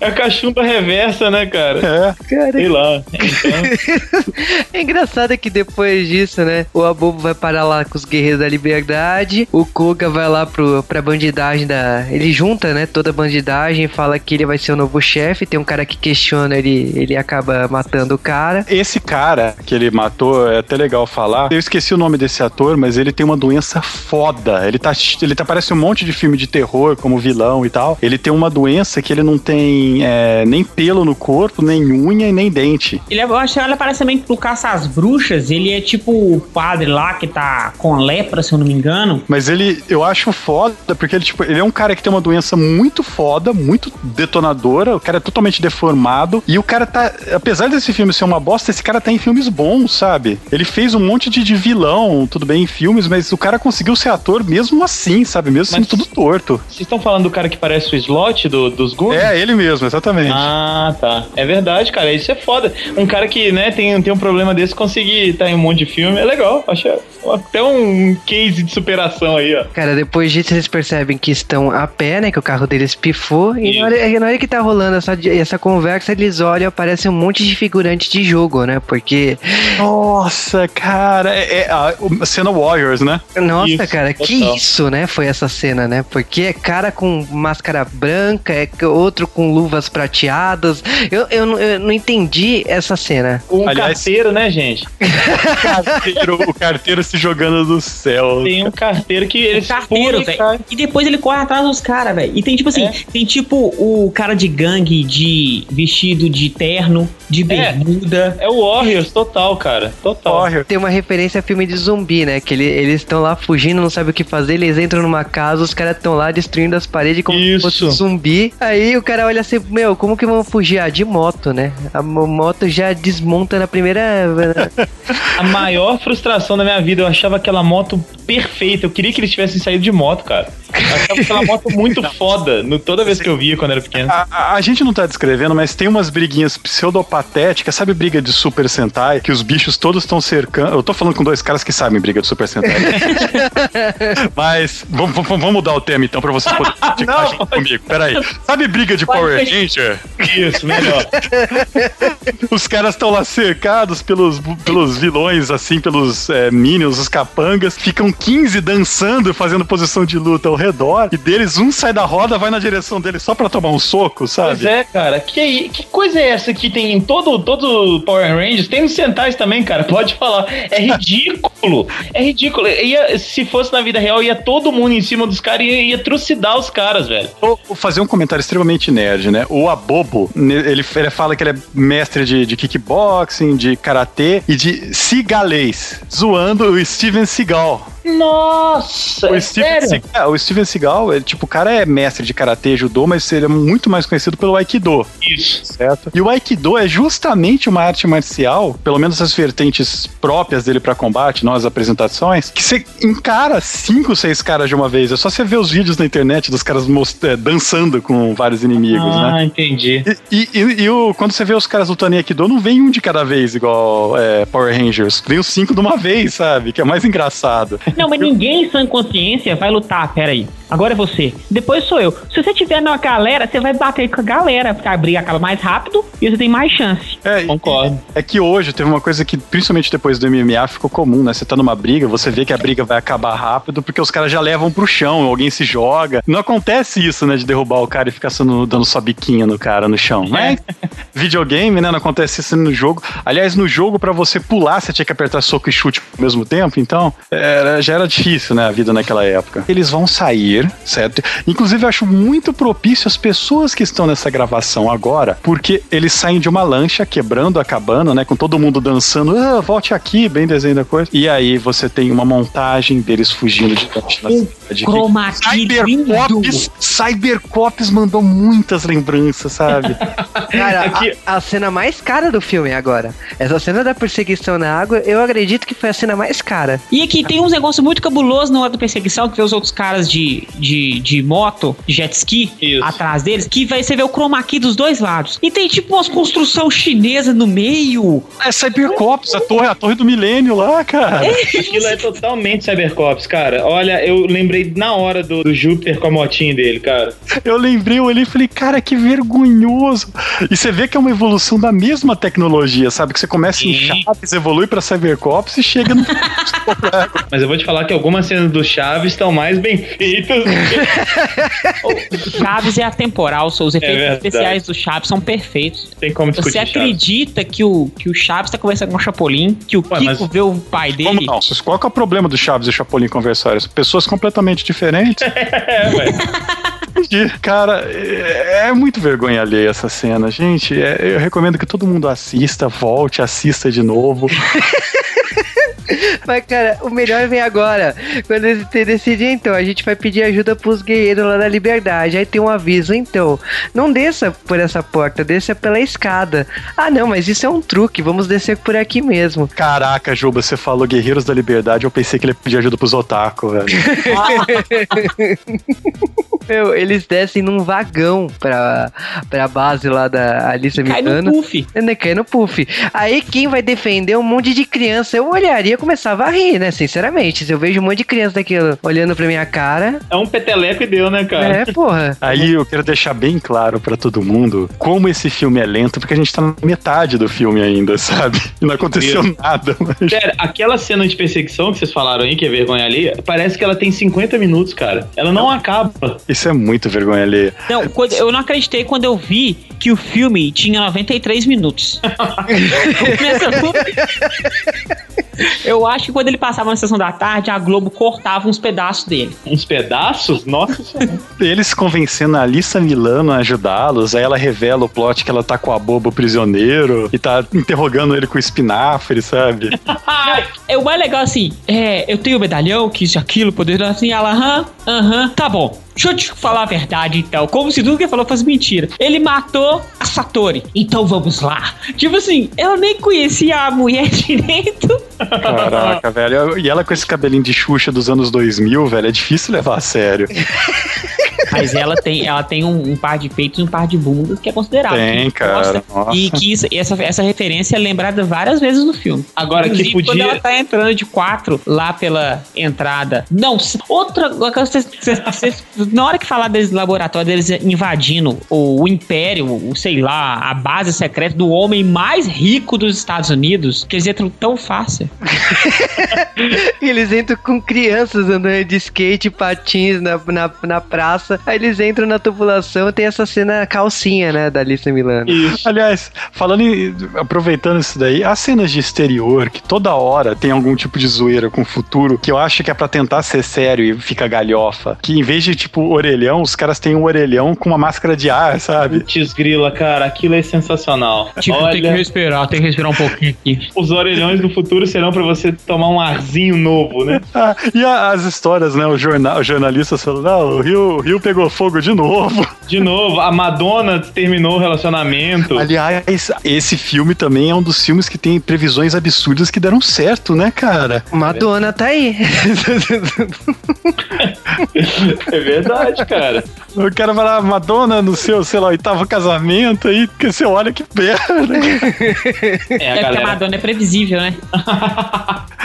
Speaker 3: a cachumba reversa, né, cara?
Speaker 2: É.
Speaker 5: Cara,
Speaker 3: Sei lá. Então,
Speaker 5: é engraçado que depois disso, né? O Abobo vai parar lá com os Guerreiros da Liberdade. O Koga vai lá pro, pra bandidagem da. Ele junta, né? Toda a bandidagem. Fala que ele vai ser o novo chefe. Tem um cara que questiona, ele, ele acaba matando o cara.
Speaker 2: Esse cara que ele matou, é até legal falar. Eu esqueci o nome desse ator, mas ele tem uma doença foda. Ele tá, ele tá parece um monte de filme de terror como vilão e tal. Ele tem uma doença que ele não tem é, nem pelo no corpo, nem unha e nem dente.
Speaker 4: Ele, é- eu acho que ela parece também pro caça às bruxas. Ele é tipo o padre lá que tá com lepra, se eu não me engano.
Speaker 2: Mas ele, eu acho foda, porque ele, tipo, ele é um cara que tem uma doença muito foda, muito detonadora. O cara é totalmente deformado. E o cara tá. Apesar desse filme ser uma bosta, esse cara tá em filmes bons, sabe? Ele fez um monte de, de vilão, tudo bem, em filmes, mas o cara conseguiu ser ator mesmo assim, sabe? Mesmo sendo tudo torto.
Speaker 3: vocês estão falando do cara que parece o Slot? Mascote do, dos Goonies?
Speaker 2: É, ele mesmo, exatamente.
Speaker 3: Ah, tá. É verdade, cara. Isso é foda. Um cara que, né, tem, tem um problema desse conseguir estar em um monte de filme é legal. Acho até um case de superação aí, ó.
Speaker 5: Cara, depois disso eles percebem que estão a pé, né? Que o carro deles pifou. E na hora, na hora que tá rolando essa, essa conversa, eles olham, aparece um monte de figurante de jogo, né? Porque.
Speaker 2: Nossa, cara. É, é a, cena Warriors, né?
Speaker 5: Nossa,
Speaker 3: Isso,
Speaker 5: cara, que
Speaker 3: total.
Speaker 5: isso, né? Foi essa cena, né? Porque é cara com máscara branca, é outro com luvas prateadas. Eu, eu, não- eu não entendi essa cena.
Speaker 3: Um
Speaker 2: Aliás-
Speaker 3: carteiro, né, gente?
Speaker 2: Carteiro- o carteiro se jogando do céu.
Speaker 3: Tem um carteiro que ele
Speaker 4: O carteiro,
Speaker 3: e
Speaker 4: velho. E depois ele corre atrás dos caras, velho. E tem tipo assim,
Speaker 3: É.
Speaker 4: tem tipo o cara de gangue de vestido de terno, de bermuda.
Speaker 3: É o Warriors total, cara. Total.
Speaker 2: Warrior.
Speaker 5: Tem uma referência a filme de zumbi, né? Que ele- eles estão lá fugindo, não sabem o que fazer, eles entram numa casa, os caras estão lá destruindo as paredes como se
Speaker 3: Isso.
Speaker 5: fosse um zumbi. Aí o cara olha assim, meu, como que vão fugir? Ah, de moto, né? A mo- moto já desmonta na primeira.
Speaker 3: A maior frustração da minha vida, eu achava aquela moto perfeita. Eu queria que eles tivessem saído de moto, cara. Eu achava aquela moto muito foda. No, toda vez que eu via quando era pequeno.
Speaker 2: A, a- a gente não tá descrevendo, mas tem umas briguinhas pseudopatéticas, sabe briga de Super Sentai, que os bichos todos estão cercando. Eu tô falando com dois caras que sabem briga de Super Sentai. mas vamos, vamos- vamos mudar o tema então pra você poder praticar
Speaker 3: Não,
Speaker 2: junto comigo. Peraí. Sabe briga de
Speaker 4: Pode
Speaker 2: Power. Ranger?
Speaker 3: Isso, melhor.
Speaker 2: Os caras estão lá cercados pelos, pelos vilões, assim, pelos é, minions, os capangas. Ficam 15 dançando, fazendo posição de luta ao redor. E deles, um sai da roda, vai na direção dele só pra tomar um soco,
Speaker 3: Pois
Speaker 2: sabe?
Speaker 3: é, cara. Que, que coisa é essa que tem em todo, todo Power Rangers? Tem nos Sentais também, cara. Pode falar. É ridículo. É ridículo. Ia, se fosse na vida real, ia todo mundo em cima dos caras e ia, ia trucidar os caras, velho.
Speaker 2: Vou vou fazer um comentário extremamente nerd, né? O Abobo, ele, ele fala que ele é mestre de, de kickboxing, de karatê e de cigalês, zoando o Steven Seagal.
Speaker 3: Nossa,
Speaker 2: O
Speaker 3: é
Speaker 2: Steven,
Speaker 3: sério?
Speaker 2: Seagal, o Steven Seagal, ele, tipo, o cara é mestre de karatê, judô, mas ele é muito mais conhecido pelo Aikido,
Speaker 3: Isso.
Speaker 2: certo? E o Aikido é justamente uma arte marcial, pelo menos as vertentes próprias dele pra combate, não as apresentações, que você encara cinco, seis caras de uma vez. É só você ver os vídeos na internet dos caras é, dançando com vários inimigos, né?
Speaker 3: Ah, entendi.
Speaker 2: E, e- e o- quando você vê os caras lutando em Aikido, não vem um de cada vez, igual é, Power Rangers. Vem os cinco de uma vez, sabe? Que é mais engraçado.
Speaker 4: Não, mas ninguém em sã consciência vai lutar, peraí. Agora é você. Depois sou eu. Se você tiver na galera, você vai bater com a galera, porque a briga acaba mais rápido e você tem mais chance.
Speaker 2: É,
Speaker 3: Concordo.
Speaker 2: É que hoje teve uma coisa que, principalmente depois do MMA, ficou comum, né? Você tá numa briga, você vê que a briga vai acabar rápido, porque os caras já levam pro chão, alguém se joga. Não acontece isso, né? De derrubar o cara e ficar sendo, dando só biquinha no cara no chão. Mas videogame, né? Não acontece isso no jogo. Aliás, no jogo, pra você pular, você tinha que apertar soco e chute ao mesmo tempo, então era- já era difícil, né? A vida naquela época. Eles vão sair, certo? Inclusive, eu acho muito propício as pessoas que estão nessa gravação agora, porque eles saem de uma lancha quebrando a cabana, né? Com todo mundo dançando, ah, volte aqui, bem desenho da coisa. E aí você tem uma montagem deles fugindo de lancha na cidade.
Speaker 4: chroma.
Speaker 2: Cybercops, Cybercops mandou muitas lembranças, sabe?
Speaker 5: Cara,
Speaker 3: Aqui-
Speaker 5: a, a cena mais cara do filme agora. Essa cena da perseguição na água, eu acredito que foi a cena mais cara.
Speaker 4: E aqui tem uns negócios muito cabulosos na hora da perseguição, que vê os outros caras de, de, de moto, de jet ski,
Speaker 3: Isso.
Speaker 4: atrás deles, que vai você vê o chroma key dos dois lados. E tem tipo umas construção chinesa no meio.
Speaker 2: É Cybercops, a torre, a torre do milênio lá, cara.
Speaker 3: Aquilo é totalmente Cybercops, cara. Olha, eu lembrei na hora do, do Júpiter com a motinha dele, cara.
Speaker 2: Eu lembrei, eu olhei e falei, cara, que vergonhoso. E você vê que é uma evolução da mesma tecnologia, sabe? Que você começa em. Chaves, evolui pra Cybercops e chega no.
Speaker 3: Mas eu vou te falar que algumas cenas do Chaves estão mais bem feitas.
Speaker 4: Chaves é atemporal, só os efeitos
Speaker 3: verdade.
Speaker 4: especiais do Chaves são perfeitos.
Speaker 3: Tem como discutir
Speaker 4: Você
Speaker 3: Chaves.
Speaker 4: acredita que o, que o Chaves tá conversando com o Chapolin, que o
Speaker 3: Ué,
Speaker 4: Kiko
Speaker 3: mas-
Speaker 4: vê o pai dele.
Speaker 2: Como não? Qual que é o problema do Chaves e o Chapolin conversarem? São Pessoas completamente diferentes.
Speaker 3: É, velho.
Speaker 2: Cara, é, é muito vergonha alheia essa cena, gente. é- eu recomendo que todo mundo assista, volte, assista de novo.
Speaker 5: Mas, cara, o melhor vem agora. Quando eles decidem, então, a gente vai pedir ajuda pros guerreiros lá da liberdade. Aí tem um aviso, então, não desça por essa porta, desça pela escada. Ah, não, mas isso é um truque, vamos descer por aqui mesmo.
Speaker 2: Caraca, Juba, você falou Guerreiros da Liberdade, eu pensei que ele ia pedir ajuda pros otaku, velho.
Speaker 5: Meu, eles descem num vagão pra, pra base lá da Alice
Speaker 4: Cai no puff.
Speaker 5: Né, Cai no puff. Aí quem vai defender um monte de criança? Eu olharia e começava a rir, né? Sinceramente. Se eu vejo um monte de criança daquilo olhando pra minha cara,
Speaker 3: É um peteleco e deu, né, cara?
Speaker 5: é, porra.
Speaker 2: Aí eu quero deixar bem claro pra todo mundo como esse filme é lento, porque a gente tá na metade do filme ainda, sabe? E não aconteceu
Speaker 3: Deus.
Speaker 2: nada. Mas...
Speaker 3: Sério, aquela cena de perseguição que vocês falaram aí, que é vergonha ali, parece que ela tem 50 minutos, cara. Ela não acaba.
Speaker 2: Isso é muito vergonha alheia.
Speaker 4: Não, quando- eu não acreditei quando eu vi que o filme tinha 93 minutos. Nessa- eu acho que quando ele passava na sessão da tarde, a Globo cortava uns pedaços dele.
Speaker 3: Uns pedaços? Nossa senhora.
Speaker 2: Eles convencendo a Alissa Milano a ajudá-los, aí ela revela o plot que ela tá com a boba prisioneiro e tá interrogando ele com o espinafre, sabe?
Speaker 4: É o mais legal assim, é, eu tenho medalhão, que isso e aquilo, poder assim, ela, aham, aham, tá bom. Deixa eu te falar a verdade, então. Como se tudo que ele falou fosse mentira. Ele matou a Satori. Então vamos lá. Tipo assim, ela nem conhecia a mulher direito.
Speaker 2: Caraca, velho. E ela com esse cabelinho de Xuxa dos anos 2000, velho, é difícil levar a sério.
Speaker 4: Mas ela tem, ela tem um, um par de peitos e um par de bundas que é considerável.
Speaker 2: Tem,
Speaker 4: Que
Speaker 2: cara. Nossa.
Speaker 4: E que isso- essa, essa referência é lembrada várias vezes no filme.
Speaker 3: Agora, que
Speaker 4: Inclusive,
Speaker 3: podia-
Speaker 4: Quando ela tá entrando de quatro lá pela entrada. Não, outra. vocês- vocês- vocês- na hora que falar deles laboratório, deles invadindo o, o império, o sei lá, a base secreta do homem mais rico dos Estados Unidos, que eles entram tão fácil.
Speaker 5: Eles entram com crianças andando de skate, patins na, na, na praça. Aí eles entram na tubulação tem essa cena calcinha, né, da Alice Milano.
Speaker 3: Isso.
Speaker 2: Aliás, falando em, aproveitando isso daí, as cenas de exterior, que toda hora tem algum tipo de zoeira com o futuro, que eu acho que é pra tentar ser sério e fica galhofa. Que em vez de, tipo, orelhão, os caras têm um orelhão com uma máscara de ar, sabe?
Speaker 3: Putz, grila, cara, aquilo é sensacional.
Speaker 4: Tipo, tem que
Speaker 3: Olha,
Speaker 4: respirar, tem que respirar um pouquinho aqui.
Speaker 3: os orelhões do futuro serão pra você tomar um arzinho novo, né?
Speaker 2: Ah, e a- as histórias, né? O, jornal, o jornalista falando, não, o Rio, o Rio pegou fogo de novo.
Speaker 3: De novo, a Madonna terminou o relacionamento.
Speaker 2: Aliás, esse filme também é um dos filmes que tem previsões absurdas que deram certo, né, cara?
Speaker 5: Madonna tá aí.
Speaker 3: É verdade, cara.
Speaker 2: O cara vai lá, Madonna, no seu, sei lá, oitavo casamento, aí que você olha que perna.
Speaker 3: É, a
Speaker 4: É porque a. Madonna é previsível, né?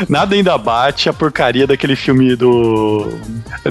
Speaker 2: Nada ainda bate a porcaria daquele filme do,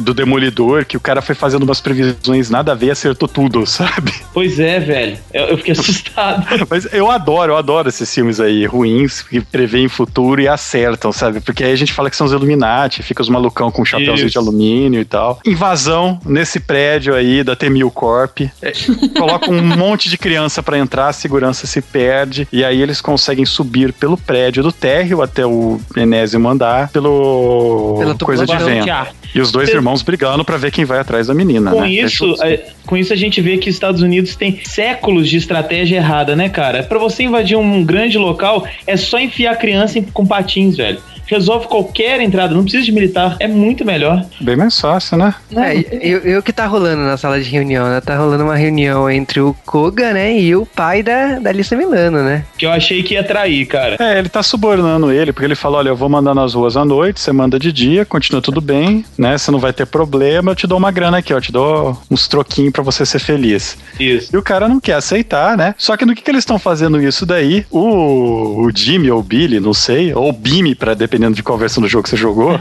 Speaker 2: do Demolidor, que o cara foi fazendo umas previsões nada a ver e acertou tudo, sabe?
Speaker 3: Pois é, velho. Eu, eu fiquei assustado.
Speaker 2: Mas eu adoro, eu adoro esses filmes aí ruins que preveem futuro e acertam, sabe? Porque aí a gente fala que são os Illuminati, fica os malucão com chapéuzinho de alumínio e tal. Invasão nesse prédio aí da T-1000 Corp. É, coloca um monte de criança pra entrar, a segurança se perde e aí eles conseguem subir pelo prédio do térreo até o enésimo andar pelo
Speaker 5: Pela
Speaker 2: coisa de vento. E os dois
Speaker 3: Cê-
Speaker 2: irmãos brigando pra ver quem vai atrás da menina,
Speaker 3: Com
Speaker 2: né? É
Speaker 3: isso, é, com isso a gente vê que os Estados Unidos tem séculos de estratégia errada, né, cara? Pra você invadir um grande local, é só enfiar a criança em- com patins, velho. Resolve qualquer entrada, não precisa de militar. É muito melhor.
Speaker 2: Bem mais fácil, né?
Speaker 5: É, eu, eu que tá rolando na sala de reunião, né? Tá rolando uma reunião entre o Koga, né? E o pai da, da Alice Milano, né?
Speaker 3: Que eu achei que ia trair, cara.
Speaker 2: É, ele tá subornando ele, porque ele falou: olha, eu vou mandar nas ruas à noite, você manda de dia, continua tudo bem, né? Você não vai ter problema, eu te dou uma grana aqui, ó, te dou uns troquinhos pra você ser feliz.
Speaker 3: Isso.
Speaker 2: E o cara não quer aceitar, né? Só que no que, que eles estão fazendo isso daí? O, o Jimmy ou o Billy, não sei, ou o Bimi, pra, dependendo de qual versão do jogo que você jogou,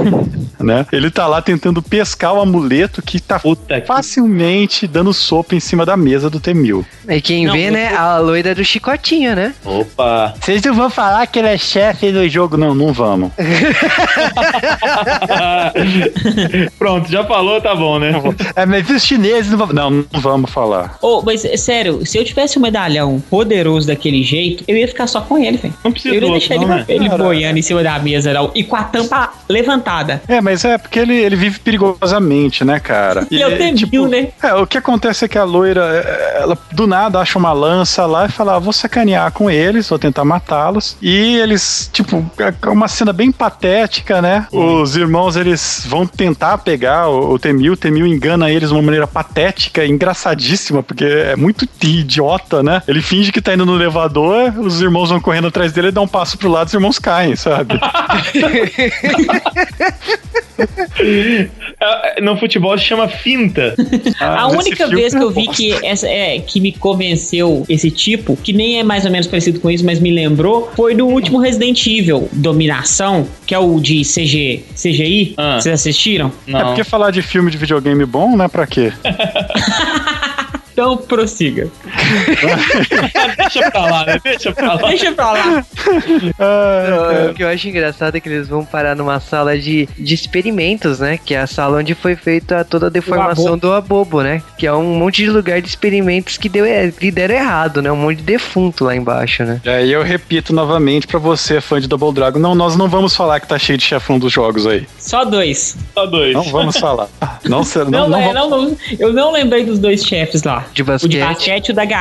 Speaker 2: né? Ele tá lá tentando pescar o amuleto que tá
Speaker 3: Puta que.
Speaker 2: facilmente dando sopa em cima da mesa do T-1000.
Speaker 5: E quem
Speaker 4: Não,
Speaker 5: vê, né? A loira do chicotinho, né?
Speaker 3: Opa.
Speaker 2: Vocês não vão falar que ele é chefe do jogo? Não, não vamos.
Speaker 3: Pronto, já falou, tá bom, né?
Speaker 2: É, mas os chineses não vão. Não, não vamos falar.
Speaker 4: Ô, mas é sério, se eu tivesse um medalhão poderoso daquele jeito, eu ia ficar só com ele, velho.
Speaker 3: Não precisa
Speaker 4: Eu ia deixar ele,
Speaker 3: não, né?
Speaker 4: ele
Speaker 2: Cara,
Speaker 4: boiando em cima da mesa e com a tampa levantada.
Speaker 2: É, mas é porque ele, ele vive perigosamente, né, cara?
Speaker 4: E eu temil,
Speaker 2: tipo,
Speaker 4: né?
Speaker 2: É, o que acontece é que a loira, é, ela do nada acha uma lança lá e fala: ah, vou sacanear com eles, vou tentar matá-los. E eles, tipo, é uma cena bem patética, né? Os irmãos, eles vão tentar pegar o, o Temil, o Temil engana eles de uma maneira patética, engraçadíssima, porque é muito idiota, né? Ele finge que tá indo no elevador, os irmãos vão correndo atrás dele, ele dá um passo pro lado, os irmãos caem, sabe?
Speaker 3: É, No futebol se chama finta.
Speaker 2: Ah,
Speaker 4: a única vez que eu vi que, essa, é, que me convenceu esse tipo, que nem é mais ou menos parecido com isso, mas me lembrou, foi no último Resident Evil, Dominação, que é o de CG, CGI.
Speaker 3: Ah.
Speaker 4: Vocês assistiram?
Speaker 2: É
Speaker 3: Não.
Speaker 2: porque falar de filme de videogame bom, né? Pra quê?
Speaker 4: Então prossiga.
Speaker 3: Deixa pra lá, né? Deixa pra lá.
Speaker 4: Deixa pra lá.
Speaker 2: Ah,
Speaker 5: O que eu acho engraçado é que eles vão parar numa sala de, de experimentos, né? Que é a sala onde foi feita toda a deformação
Speaker 4: abobo.
Speaker 5: do abobo, né? Que é um monte de lugar de experimentos que, deu, é, que deram errado, né? Um monte de defunto lá embaixo, né?
Speaker 2: E aí eu repito novamente pra você, fã de Double Dragon, não, nós não vamos falar que tá cheio de chefão dos jogos aí.
Speaker 4: Só dois.
Speaker 3: Só dois.
Speaker 2: Não vamos falar. Não, não,
Speaker 4: Não,
Speaker 2: não
Speaker 4: é,
Speaker 2: vamos-
Speaker 4: não, eu não lembrei dos dois chefes lá.
Speaker 5: De
Speaker 4: O de
Speaker 5: basquete.
Speaker 4: basquete e o da garrinho.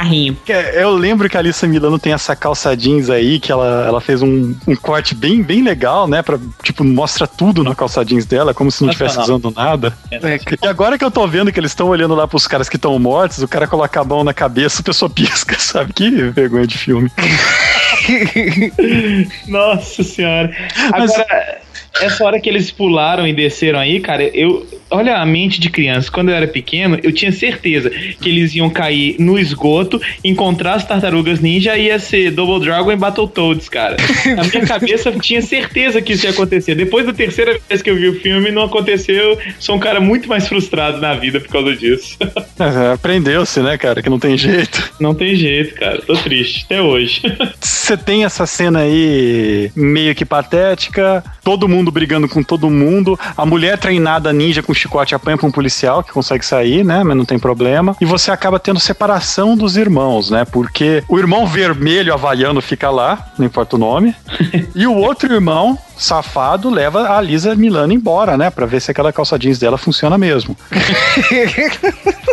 Speaker 2: É, Eu lembro que a Alissa Milano tem essa calça jeans aí, que ela, ela fez um, um corte bem, bem legal, né? Pra, tipo, mostra tudo na calça jeans dela, como se não estivesse usando nada.
Speaker 5: É,
Speaker 2: E agora que eu tô vendo que eles estão olhando lá pros caras que estão mortos, o cara coloca a mão na cabeça, a pessoa pisca, sabe? Que vergonha de filme.
Speaker 3: Nossa senhora.
Speaker 2: Mas-
Speaker 3: Agora, essa hora que eles pularam e desceram aí, cara, eu. Olha a mente de criança. Quando eu era pequeno, eu tinha certeza que eles iam cair no esgoto, encontrar as tartarugas ninja e ia ser Double Dragon e Battletoads, cara. Na minha cabeça, tinha certeza que isso ia acontecer. Depois da terceira vez que eu vi o filme, não aconteceu. Sou um cara muito mais frustrado na vida por causa disso.
Speaker 2: É, Aprendeu-se, né, cara? Que não tem jeito.
Speaker 3: Não tem jeito, cara. Tô triste, até hoje.
Speaker 2: Você tem essa cena aí meio que patética, todo mundo brigando com todo mundo, a mulher treinada ninja com chicote apanha pra um policial que consegue sair, né? Mas não tem problema. E você acaba tendo separação dos irmãos, né? Porque o irmão vermelho havaiano fica lá, não importa o nome, e o outro irmão safado leva a Lisa Milano embora, né? Pra ver se aquela calça jeans dela funciona mesmo.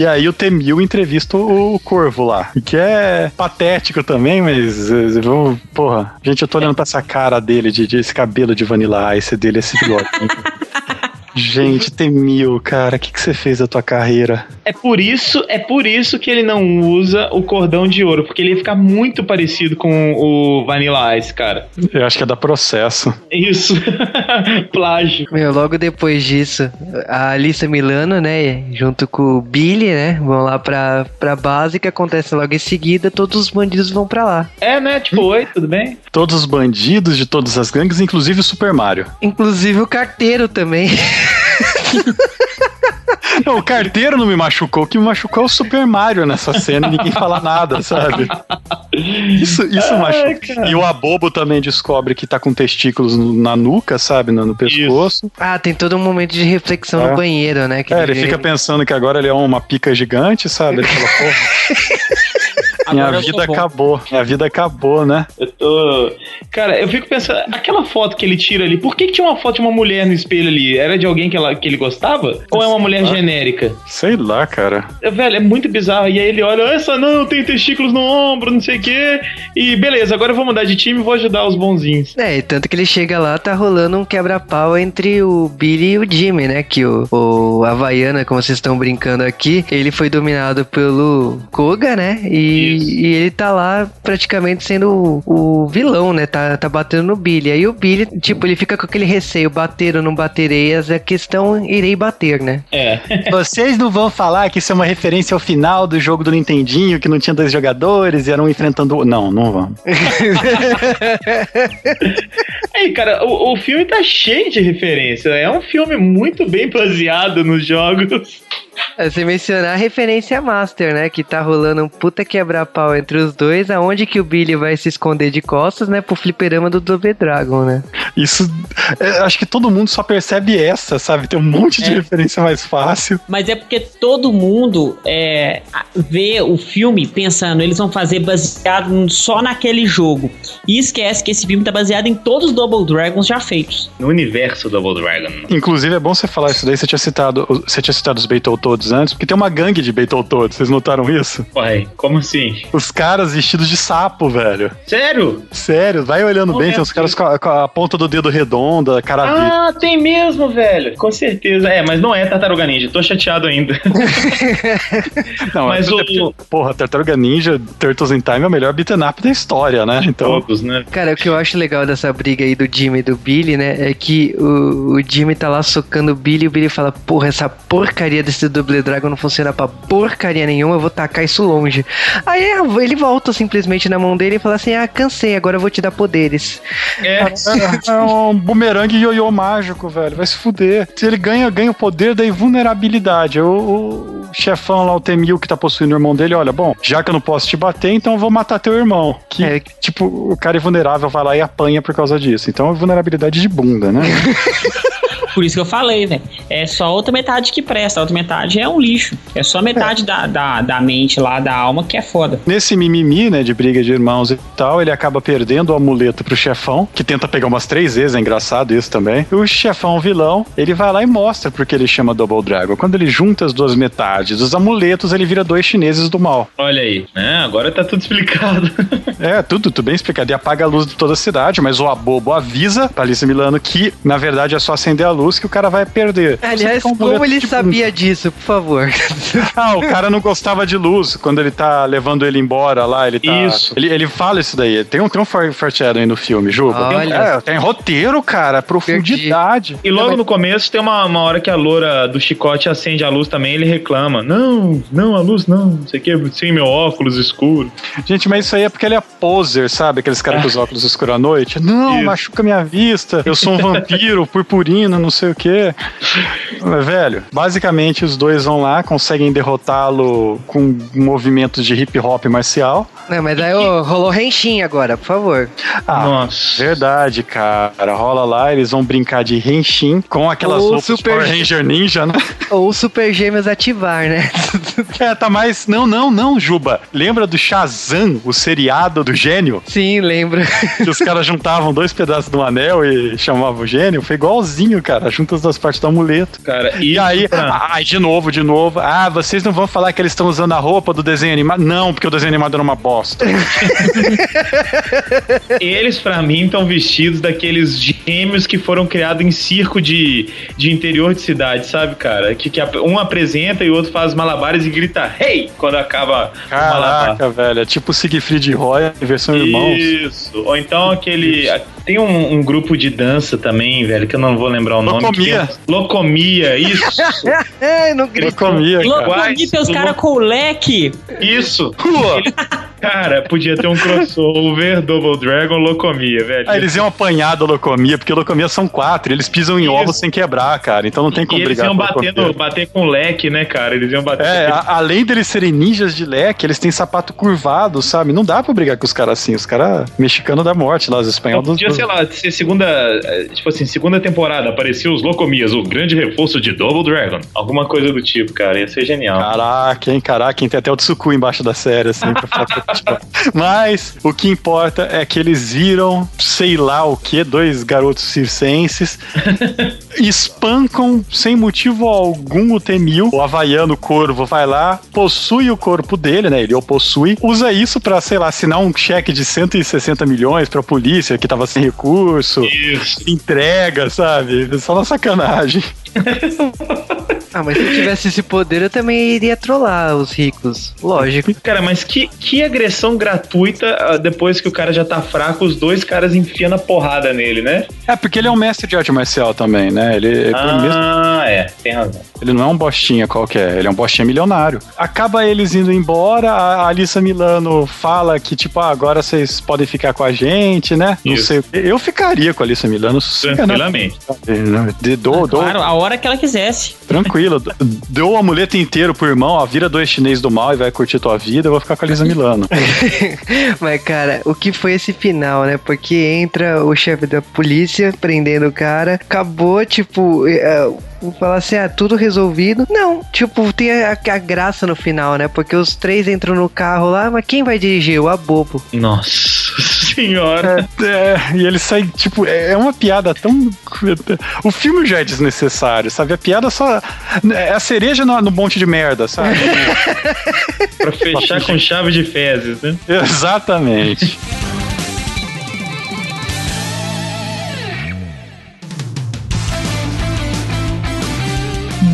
Speaker 2: E aí o Temil entrevista o Corvo lá, que é patético também, mas eh, vou- porra, gente, eu tô olhando pra essa cara dele, de, de esse cabelo de Vanilla Ice dele, esse bigode. gente, Temil, cara, o que, que você fez da tua carreira?
Speaker 3: É por isso, é por isso que ele não usa o cordão de ouro, porque ele ia ficar muito parecido com o Vanilla Ice, cara.
Speaker 2: Eu acho que é da processo.
Speaker 3: Isso. Plágio.
Speaker 5: Meu, logo depois disso, a Alissa Milano, né, junto com o Billy, né, vão lá pra, pra base, que acontece logo em seguida, todos os bandidos vão pra lá.
Speaker 3: É, né? Tipo, oi, tudo bem?
Speaker 2: Todos os bandidos de todas as gangues, inclusive o Super Mario.
Speaker 5: Inclusive o carteiro também.
Speaker 2: Não, o carteiro não me machucou, o que me machucou é o Super Mario nessa cena e ninguém fala nada, sabe? Isso, isso machuca. E o Abobo também descobre que tá com testículos na nuca, sabe? No, no pescoço.
Speaker 5: Ah, tem todo um momento de reflexão
Speaker 2: É.
Speaker 5: no banheiro, né? que
Speaker 2: É, ele fica pensando que agora ele é uma pica gigante, sabe? Ele fala, porra,
Speaker 4: Agora sou
Speaker 2: vida acabou. Minha vida acabou, né?
Speaker 3: Eu tô. Cara, eu fico pensando, aquela foto que ele tira ali, por que, que tinha uma foto de uma mulher no espelho ali? Era de alguém que, ela, que ele gostava? Ou é uma mulher genérica?
Speaker 2: Sei lá, cara.
Speaker 3: É, Velho, é muito bizarro. E aí ele olha, essa não, tem testículos no ombro, não sei o quê. E beleza, agora eu vou mudar de time e vou ajudar os bonzinhos.
Speaker 5: É, e tanto que ele chega lá, tá rolando um quebra-pau entre o Billy e o Jimmy, né? Que o, o Havaiana, como vocês estão brincando aqui, ele foi dominado pelo Koga, né? E,
Speaker 3: Isso.
Speaker 5: E ele tá lá praticamente sendo o, o vilão, né? Tá, tá batendo no Billy. Aí o Billy, tipo, ele fica com aquele receio, bater ou não baterei, a questão irei bater, né?
Speaker 3: É.
Speaker 2: Vocês não vão falar que isso é uma referência ao final do jogo do Nintendinho, que não tinha dois jogadores e eram enfrentando. Não, não vão.
Speaker 3: Aí, cara, o, o filme tá cheio de referência. É um filme muito bem baseado nos jogos.
Speaker 5: É, Você mencionar a referência Master, né? Que tá rolando um puta quebra-pau entre os dois, aonde que o Billy vai se esconder de costas, né? Pro fliperama do Double Dragon, né?
Speaker 2: Isso. é, acho que todo mundo só percebe essa, sabe? Tem um monte de
Speaker 4: É.
Speaker 2: referência mais fácil.
Speaker 4: Mas é porque todo mundo é, vê o filme pensando, eles vão fazer baseado só naquele jogo. E esquece que esse filme tá baseado em todos os Double Dragons já feitos.
Speaker 3: No universo Double Dragon.
Speaker 2: Inclusive, é bom você falar isso daí. Você tinha citado, você tinha citado os Battletoads antes, porque tem uma gangue de Battletoads. Vocês notaram isso?
Speaker 3: Ué, como assim?
Speaker 2: Os caras vestidos de sapo, velho.
Speaker 3: Sério?
Speaker 2: Sério, vai olhando
Speaker 3: Não
Speaker 2: bem.
Speaker 3: é
Speaker 2: Tem uns caras com a, com a ponta do dedo redonda, cara.
Speaker 3: Ah, tem mesmo, velho. Com certeza. É, mas não é Tartaruga Ninja. Tô chateado ainda.
Speaker 2: Não,
Speaker 3: mas
Speaker 2: é
Speaker 3: o-
Speaker 2: porque, Porra, Tartaruga Ninja, Turtles in Time é o melhor beat'em up da história, né? Então.
Speaker 3: Todos, né?
Speaker 5: Cara, o que eu acho legal dessa briga aí do Jimmy e do Billy, né? É que o, o Jimmy tá lá socando o Billy e o Billy fala: Porra, essa porcaria desse Double Dragon não funciona pra porcaria nenhuma, eu vou tacar isso longe. Aí ele volta simplesmente na mão dele e fala assim: Ah, cansei, agora eu vou te dar poderes.
Speaker 3: É.
Speaker 2: É, é um bumerangue ioiô mágico, velho. Vai se fuder. Se ele ganha, ganha o poder da invulnerabilidade. O, o chefão lá, o Temil, que tá possuindo o irmão dele, olha, bom, já que eu não posso te bater, então eu vou matar teu irmão. Que,
Speaker 5: É.
Speaker 2: tipo, o cara invulnerável vai lá e apanha por causa disso. Então é vulnerabilidade de bunda, né?
Speaker 4: Por isso que eu falei, velho. É só a outra metade que presta, a outra metade é um lixo. É só metade da, da, da mente lá, da alma, que é foda.
Speaker 2: Nesse mimimi, né, de briga de irmãos e tal, ele acaba perdendo o amuleto pro chefão, que tenta pegar umas três vezes, é engraçado isso também. O chefão vilão, ele vai lá e mostra porque ele chama Double Dragon. Quando ele junta as duas metades dos amuletos, ele vira dois chineses do mal.
Speaker 3: Olha aí. É, agora tá tudo explicado.
Speaker 2: É, tudo, tudo bem explicado. E apaga a luz de toda a cidade, mas o abobo avisa pra Alice Milano que, na verdade, é só acender a luz que o cara vai perder.
Speaker 5: Aliás,
Speaker 2: é um
Speaker 5: como ele sabia disso, por favor?
Speaker 2: Ah, o cara não gostava de luz quando ele tá levando ele embora lá, ele tá...
Speaker 3: Isso.
Speaker 2: Ele, ele fala isso daí. Tem um, tem um for- foreshadowing no filme, Juba.
Speaker 5: Olha.
Speaker 2: É, tem roteiro, cara, profundidade.
Speaker 3: E logo no começo tem uma, uma hora que a loura do chicote acende a luz também ele reclama. Não, não, a luz não, não sei o que, sem meu óculos escuro.
Speaker 2: Gente, mas isso aí é porque ele é poser, sabe? Aqueles caras com os óculos escuros à noite. Não,
Speaker 3: Isso.
Speaker 2: machuca minha vista. Eu sou um vampiro, purpurina, não sei o quê. Mas, velho, basicamente os dois vão lá, conseguem derrotá-lo com movimentos de hip hop marcial.
Speaker 5: Não, mas aí ô, rolou Henshin agora, por favor.
Speaker 2: Ah,
Speaker 3: Nossa.
Speaker 2: Verdade, cara. Rola lá, eles vão brincar de Henshin com aquelas
Speaker 5: Ou
Speaker 2: roupas
Speaker 5: Super
Speaker 2: Power Ranger Ninja, né?
Speaker 5: Ou Super Gêmeos ativar, né?
Speaker 2: É, tá mais. Não, não, não, Juba. Lembra do Shazam, o seriado do gênio?
Speaker 5: Sim, lembro.
Speaker 2: Que os caras juntavam dois pedaços do anel e chamavam o gênio? Foi igualzinho, cara. Junta as duas partes do amuleto.
Speaker 3: Cara,
Speaker 2: E
Speaker 3: isso
Speaker 2: aí,
Speaker 3: pra-
Speaker 2: ai, de novo, de novo. Ah, vocês não vão falar que eles estão usando a roupa do desenho animado? Não, porque o desenho animado era uma bosta.
Speaker 3: eles pra mim estão vestidos daqueles gêmeos que foram criados em circo de, de interior de cidade, sabe, cara? Que, que um apresenta e o outro faz malabares e grita hey! quando acaba o malabar.
Speaker 2: Caraca, velho. É tipo Siegfried e Roy, versão irmãos.
Speaker 3: Isso. Ou então aquele. Tem um, um grupo de dança também, velho, que eu não vou lembrar o nome. que
Speaker 2: Locomia.
Speaker 3: tem- Locomia, isso.
Speaker 5: É, não grito.
Speaker 2: Comia, cara.
Speaker 4: Tem os caras com o leque.
Speaker 3: Isso. Ele- Cara, podia ter um crossover Double Dragon Locomia, velho.
Speaker 2: Ah, eles iam apanhar da locomia, porque locomia são quatro, e eles pisam em ovos sem quebrar, cara. Então não tem
Speaker 3: e
Speaker 2: como
Speaker 3: eles
Speaker 2: brigar
Speaker 3: iam
Speaker 2: com a
Speaker 3: batendo, bater com leque, né, cara? Eles iam bater.
Speaker 2: É, a- além deles serem ninjas de leque, eles têm sapato curvado, sabe? Não dá pra brigar com os caras assim. Os caras mexicanos da morte lá, os
Speaker 3: Então,
Speaker 2: espanhóis dos.
Speaker 3: podia, sei lá, ser segunda. eh, Tipo assim, segunda temporada, apareceu os Locomias, o grande reforço de Double Dragon. Alguma coisa do tipo, cara. Ia ser genial.
Speaker 2: Caraca, hein, caraca, tem até o Tsuku embaixo da série, assim, pra falar Mas o que importa é que eles viram, sei lá o que, dois garotos circenses, espancam sem motivo algum o Temil, o havaiano corvo vai lá, possui o corpo dele, né? Ele o possui, usa isso pra, sei lá, assinar um cheque de 160 milhões pra polícia que tava sem recurso,
Speaker 3: Isso.
Speaker 2: entrega, sabe? Só na sacanagem.
Speaker 5: Ah, mas se eu tivesse esse poder, eu também iria trollar os ricos. Lógico.
Speaker 3: Cara, mas que, que agressão gratuita ah, depois que o cara já tá fraco, os dois caras enfiando a porrada nele, né?
Speaker 2: É, porque ele é um mestre de arte marcial também, né? Ele, ele mesmo
Speaker 3: Ah, é, tem razão.
Speaker 2: Ele não é um bostinha qualquer, ele é um bostinha milionário. Acaba eles indo embora, a Alissa Milano fala que, tipo, ah, agora vocês podem ficar com a gente, né? Não
Speaker 3: Isso.
Speaker 2: sei o quê. Eu ficaria com a Alissa Milano,
Speaker 3: Tranquilamente.
Speaker 2: De, dou, dou,
Speaker 4: Claro, a hora que ela quisesse.
Speaker 2: tranquilo. Tranquilo. Deu o amuleto inteiro pro irmão, ó, vira dois chinês do mal e vai curtir tua vida, eu vou ficar com a Lisa Milano.
Speaker 5: Mas, cara, o que foi esse final, né? Porque entra o chefe da polícia prendendo o cara, acabou, tipo. Vou falar assim, ah, tudo resolvido. Não, tipo, tem a, a graça no final, né? Porque os três entram no carro lá, mas quem vai dirigir? O Abobo.
Speaker 3: Nossa senhora.
Speaker 2: É, e ele sai, tipo, é é uma piada tão. O filme já é desnecessário, sabe? A piada só. É a cereja no, no monte de merda, sabe?
Speaker 3: Pra fechar com chave de fezes, né?
Speaker 2: Exatamente.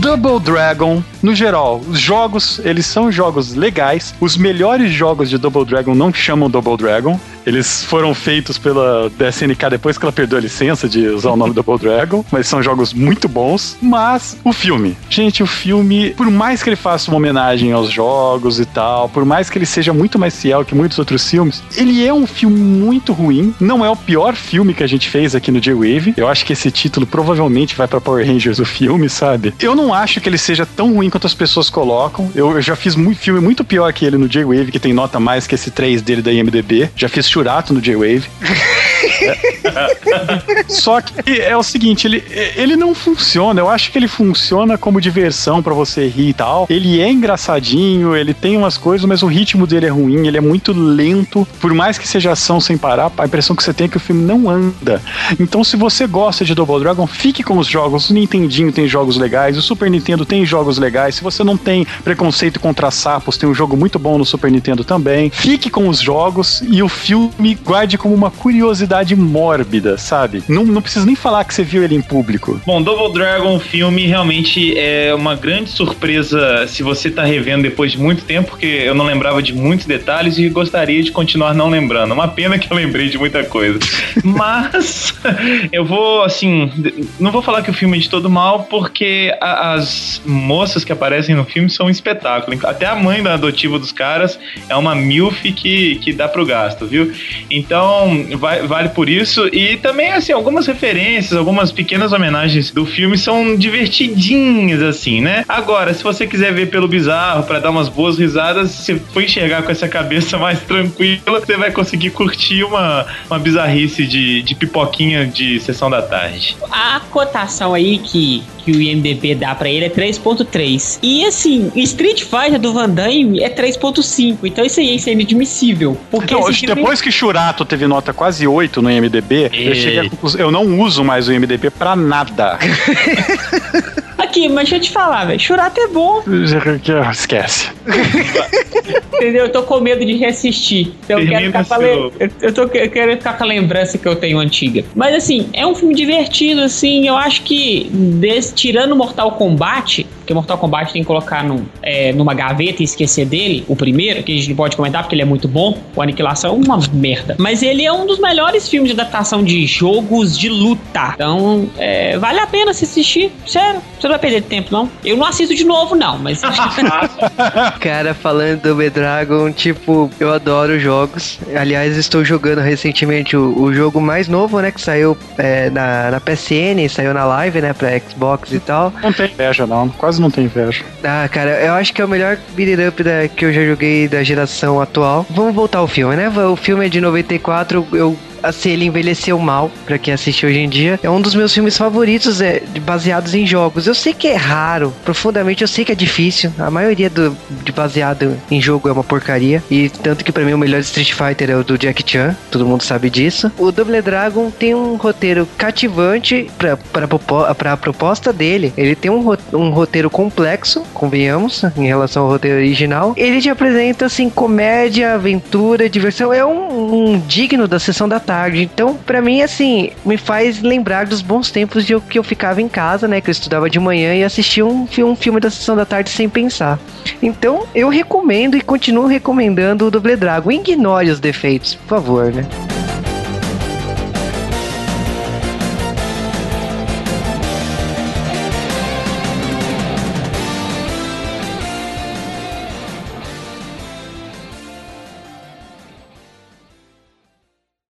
Speaker 2: Double Dragon, no geral, os jogos, eles são jogos legais. Os melhores jogos de Double Dragon não chamam Double Dragon. Eles foram feitos pela DSNK depois que ela perdeu a licença de usar o nome Double Dragon, mas são jogos muito bons. Mas o filme, gente, o filme, por mais que ele faça uma homenagem aos jogos e tal, por mais que ele seja muito mais fiel que muitos outros filmes, ele é um filme muito ruim. Não é o pior filme que a gente fez aqui no J-Wave. Eu acho que esse título provavelmente vai pra Power Rangers o filme, sabe? Eu não acho que ele seja tão ruim quanto as pessoas colocam. Eu, eu já fiz muito filme muito pior que ele no J-Wave, que tem nota mais que esse 3 dele da IMDB. Já fiz Churato no J-Wave. Só que é o seguinte, ele, ele não funciona. Eu acho que ele funciona como diversão pra você rir e tal. Ele é engraçadinho, ele tem umas coisas, mas o ritmo dele é ruim, ele é muito lento. Por mais que seja ação sem parar, a impressão que você tem é que o filme não anda. Então, se você gosta de Double Dragon, fique com os jogos. O Nintendinho tem jogos legais, o Super Nintendo tem jogos legais. Se você não tem preconceito contra sapos, tem um jogo muito bom no Super Nintendo também. Fique com os jogos e o filme guarde como uma curiosidade mórbida, sabe? Não, não precisa nem falar que você viu ele em público.
Speaker 3: Bom, Double Dragon filme realmente é uma grande surpresa se você tá revendo depois de muito tempo, porque eu não lembrava de muitos detalhes e gostaria de continuar não lembrando. Uma pena que eu lembrei de muita coisa. Mas eu vou, assim, não vou falar que o filme é de todo mal, porque a- as moças que aparecem no filme são um espetáculo. Até a mãe da adotiva dos caras é uma milf que, que dá pro gasto, viu? Então, vai- vale por isso. E também, assim, algumas referências, algumas pequenas homenagens do filme são divertidinhas, assim, né? Agora, se você quiser ver pelo bizarro, pra dar umas boas risadas, se for enxergar com essa cabeça mais tranquila, você vai conseguir curtir uma, uma bizarrice de, de pipoquinha de sessão da tarde.
Speaker 4: A cotação aí que, que o IMDB dá pra ele é 3.3. E assim, Street Fighter do Van Damme é 3.5. Então isso aí é inadmissível. Porque esse filme-
Speaker 2: depois que Churato teve nota quase 8 no IMDB, eu cheguei eu não uso mais o IMDB pra nada.
Speaker 4: Aqui, mas deixa eu te falar, velho. Churato é bom,
Speaker 2: Esquece.
Speaker 4: entendeu? Eu tô com medo de reassistir. Então eu quero, ficar com a
Speaker 3: seu-
Speaker 4: le- eu, tô, eu quero ficar com a lembrança que eu tenho antiga. Mas assim, é um filme divertido, assim. Eu acho que, des- tirando Mortal Kombat, porque Mortal Kombat tem que colocar num, é, numa gaveta e esquecer dele, o primeiro, que a gente não pode comentar porque ele é muito bom. O Aniquilação é uma merda. Mas ele é um dos melhores filmes de adaptação de jogos de luta. Então, é, vale a pena se assistir. Sério, você não vai perder tempo, não. Eu não assisto de novo, não, mas.
Speaker 5: Cara, falando do Dragon, tipo, eu adoro jogos. Aliás, estou jogando recentemente o, o jogo mais novo, né? Que saiu é, na, na PSN, saiu na live, né? Pra Xbox e tal.
Speaker 2: Não tem inveja, não. Quase não tem inveja.
Speaker 5: Ah, cara, eu acho que é o melhor beat it up da, que eu já joguei da geração atual. Vamos voltar ao filme, né? O filme é de 94, eu. Assim, ele envelheceu mal, pra quem assiste hoje em dia. É um dos meus filmes favoritos, é, baseados em jogos. Eu sei que é raro, profundamente eu sei que é difícil. A maioria do, de baseado em jogo é uma porcaria. E tanto que pra mim o melhor Street Fighter é o do Jack Chan, todo mundo sabe disso. O Double Dragon tem um roteiro cativante propo- pra proposta dele. Ele tem um, um roteiro complexo, convenhamos, em relação ao roteiro original. Ele te apresenta, assim, comédia, aventura, diversão. É um, um digno da sessão da tarde. Então, pra mim, assim, me faz lembrar dos bons tempos de eu, que eu ficava em casa, né? Que eu estudava de manhã e assistia um, um filme da sessão da tarde sem pensar. Então, eu recomendo e continuo recomendando o Double Dragon. Ignore os defeitos, por favor, né?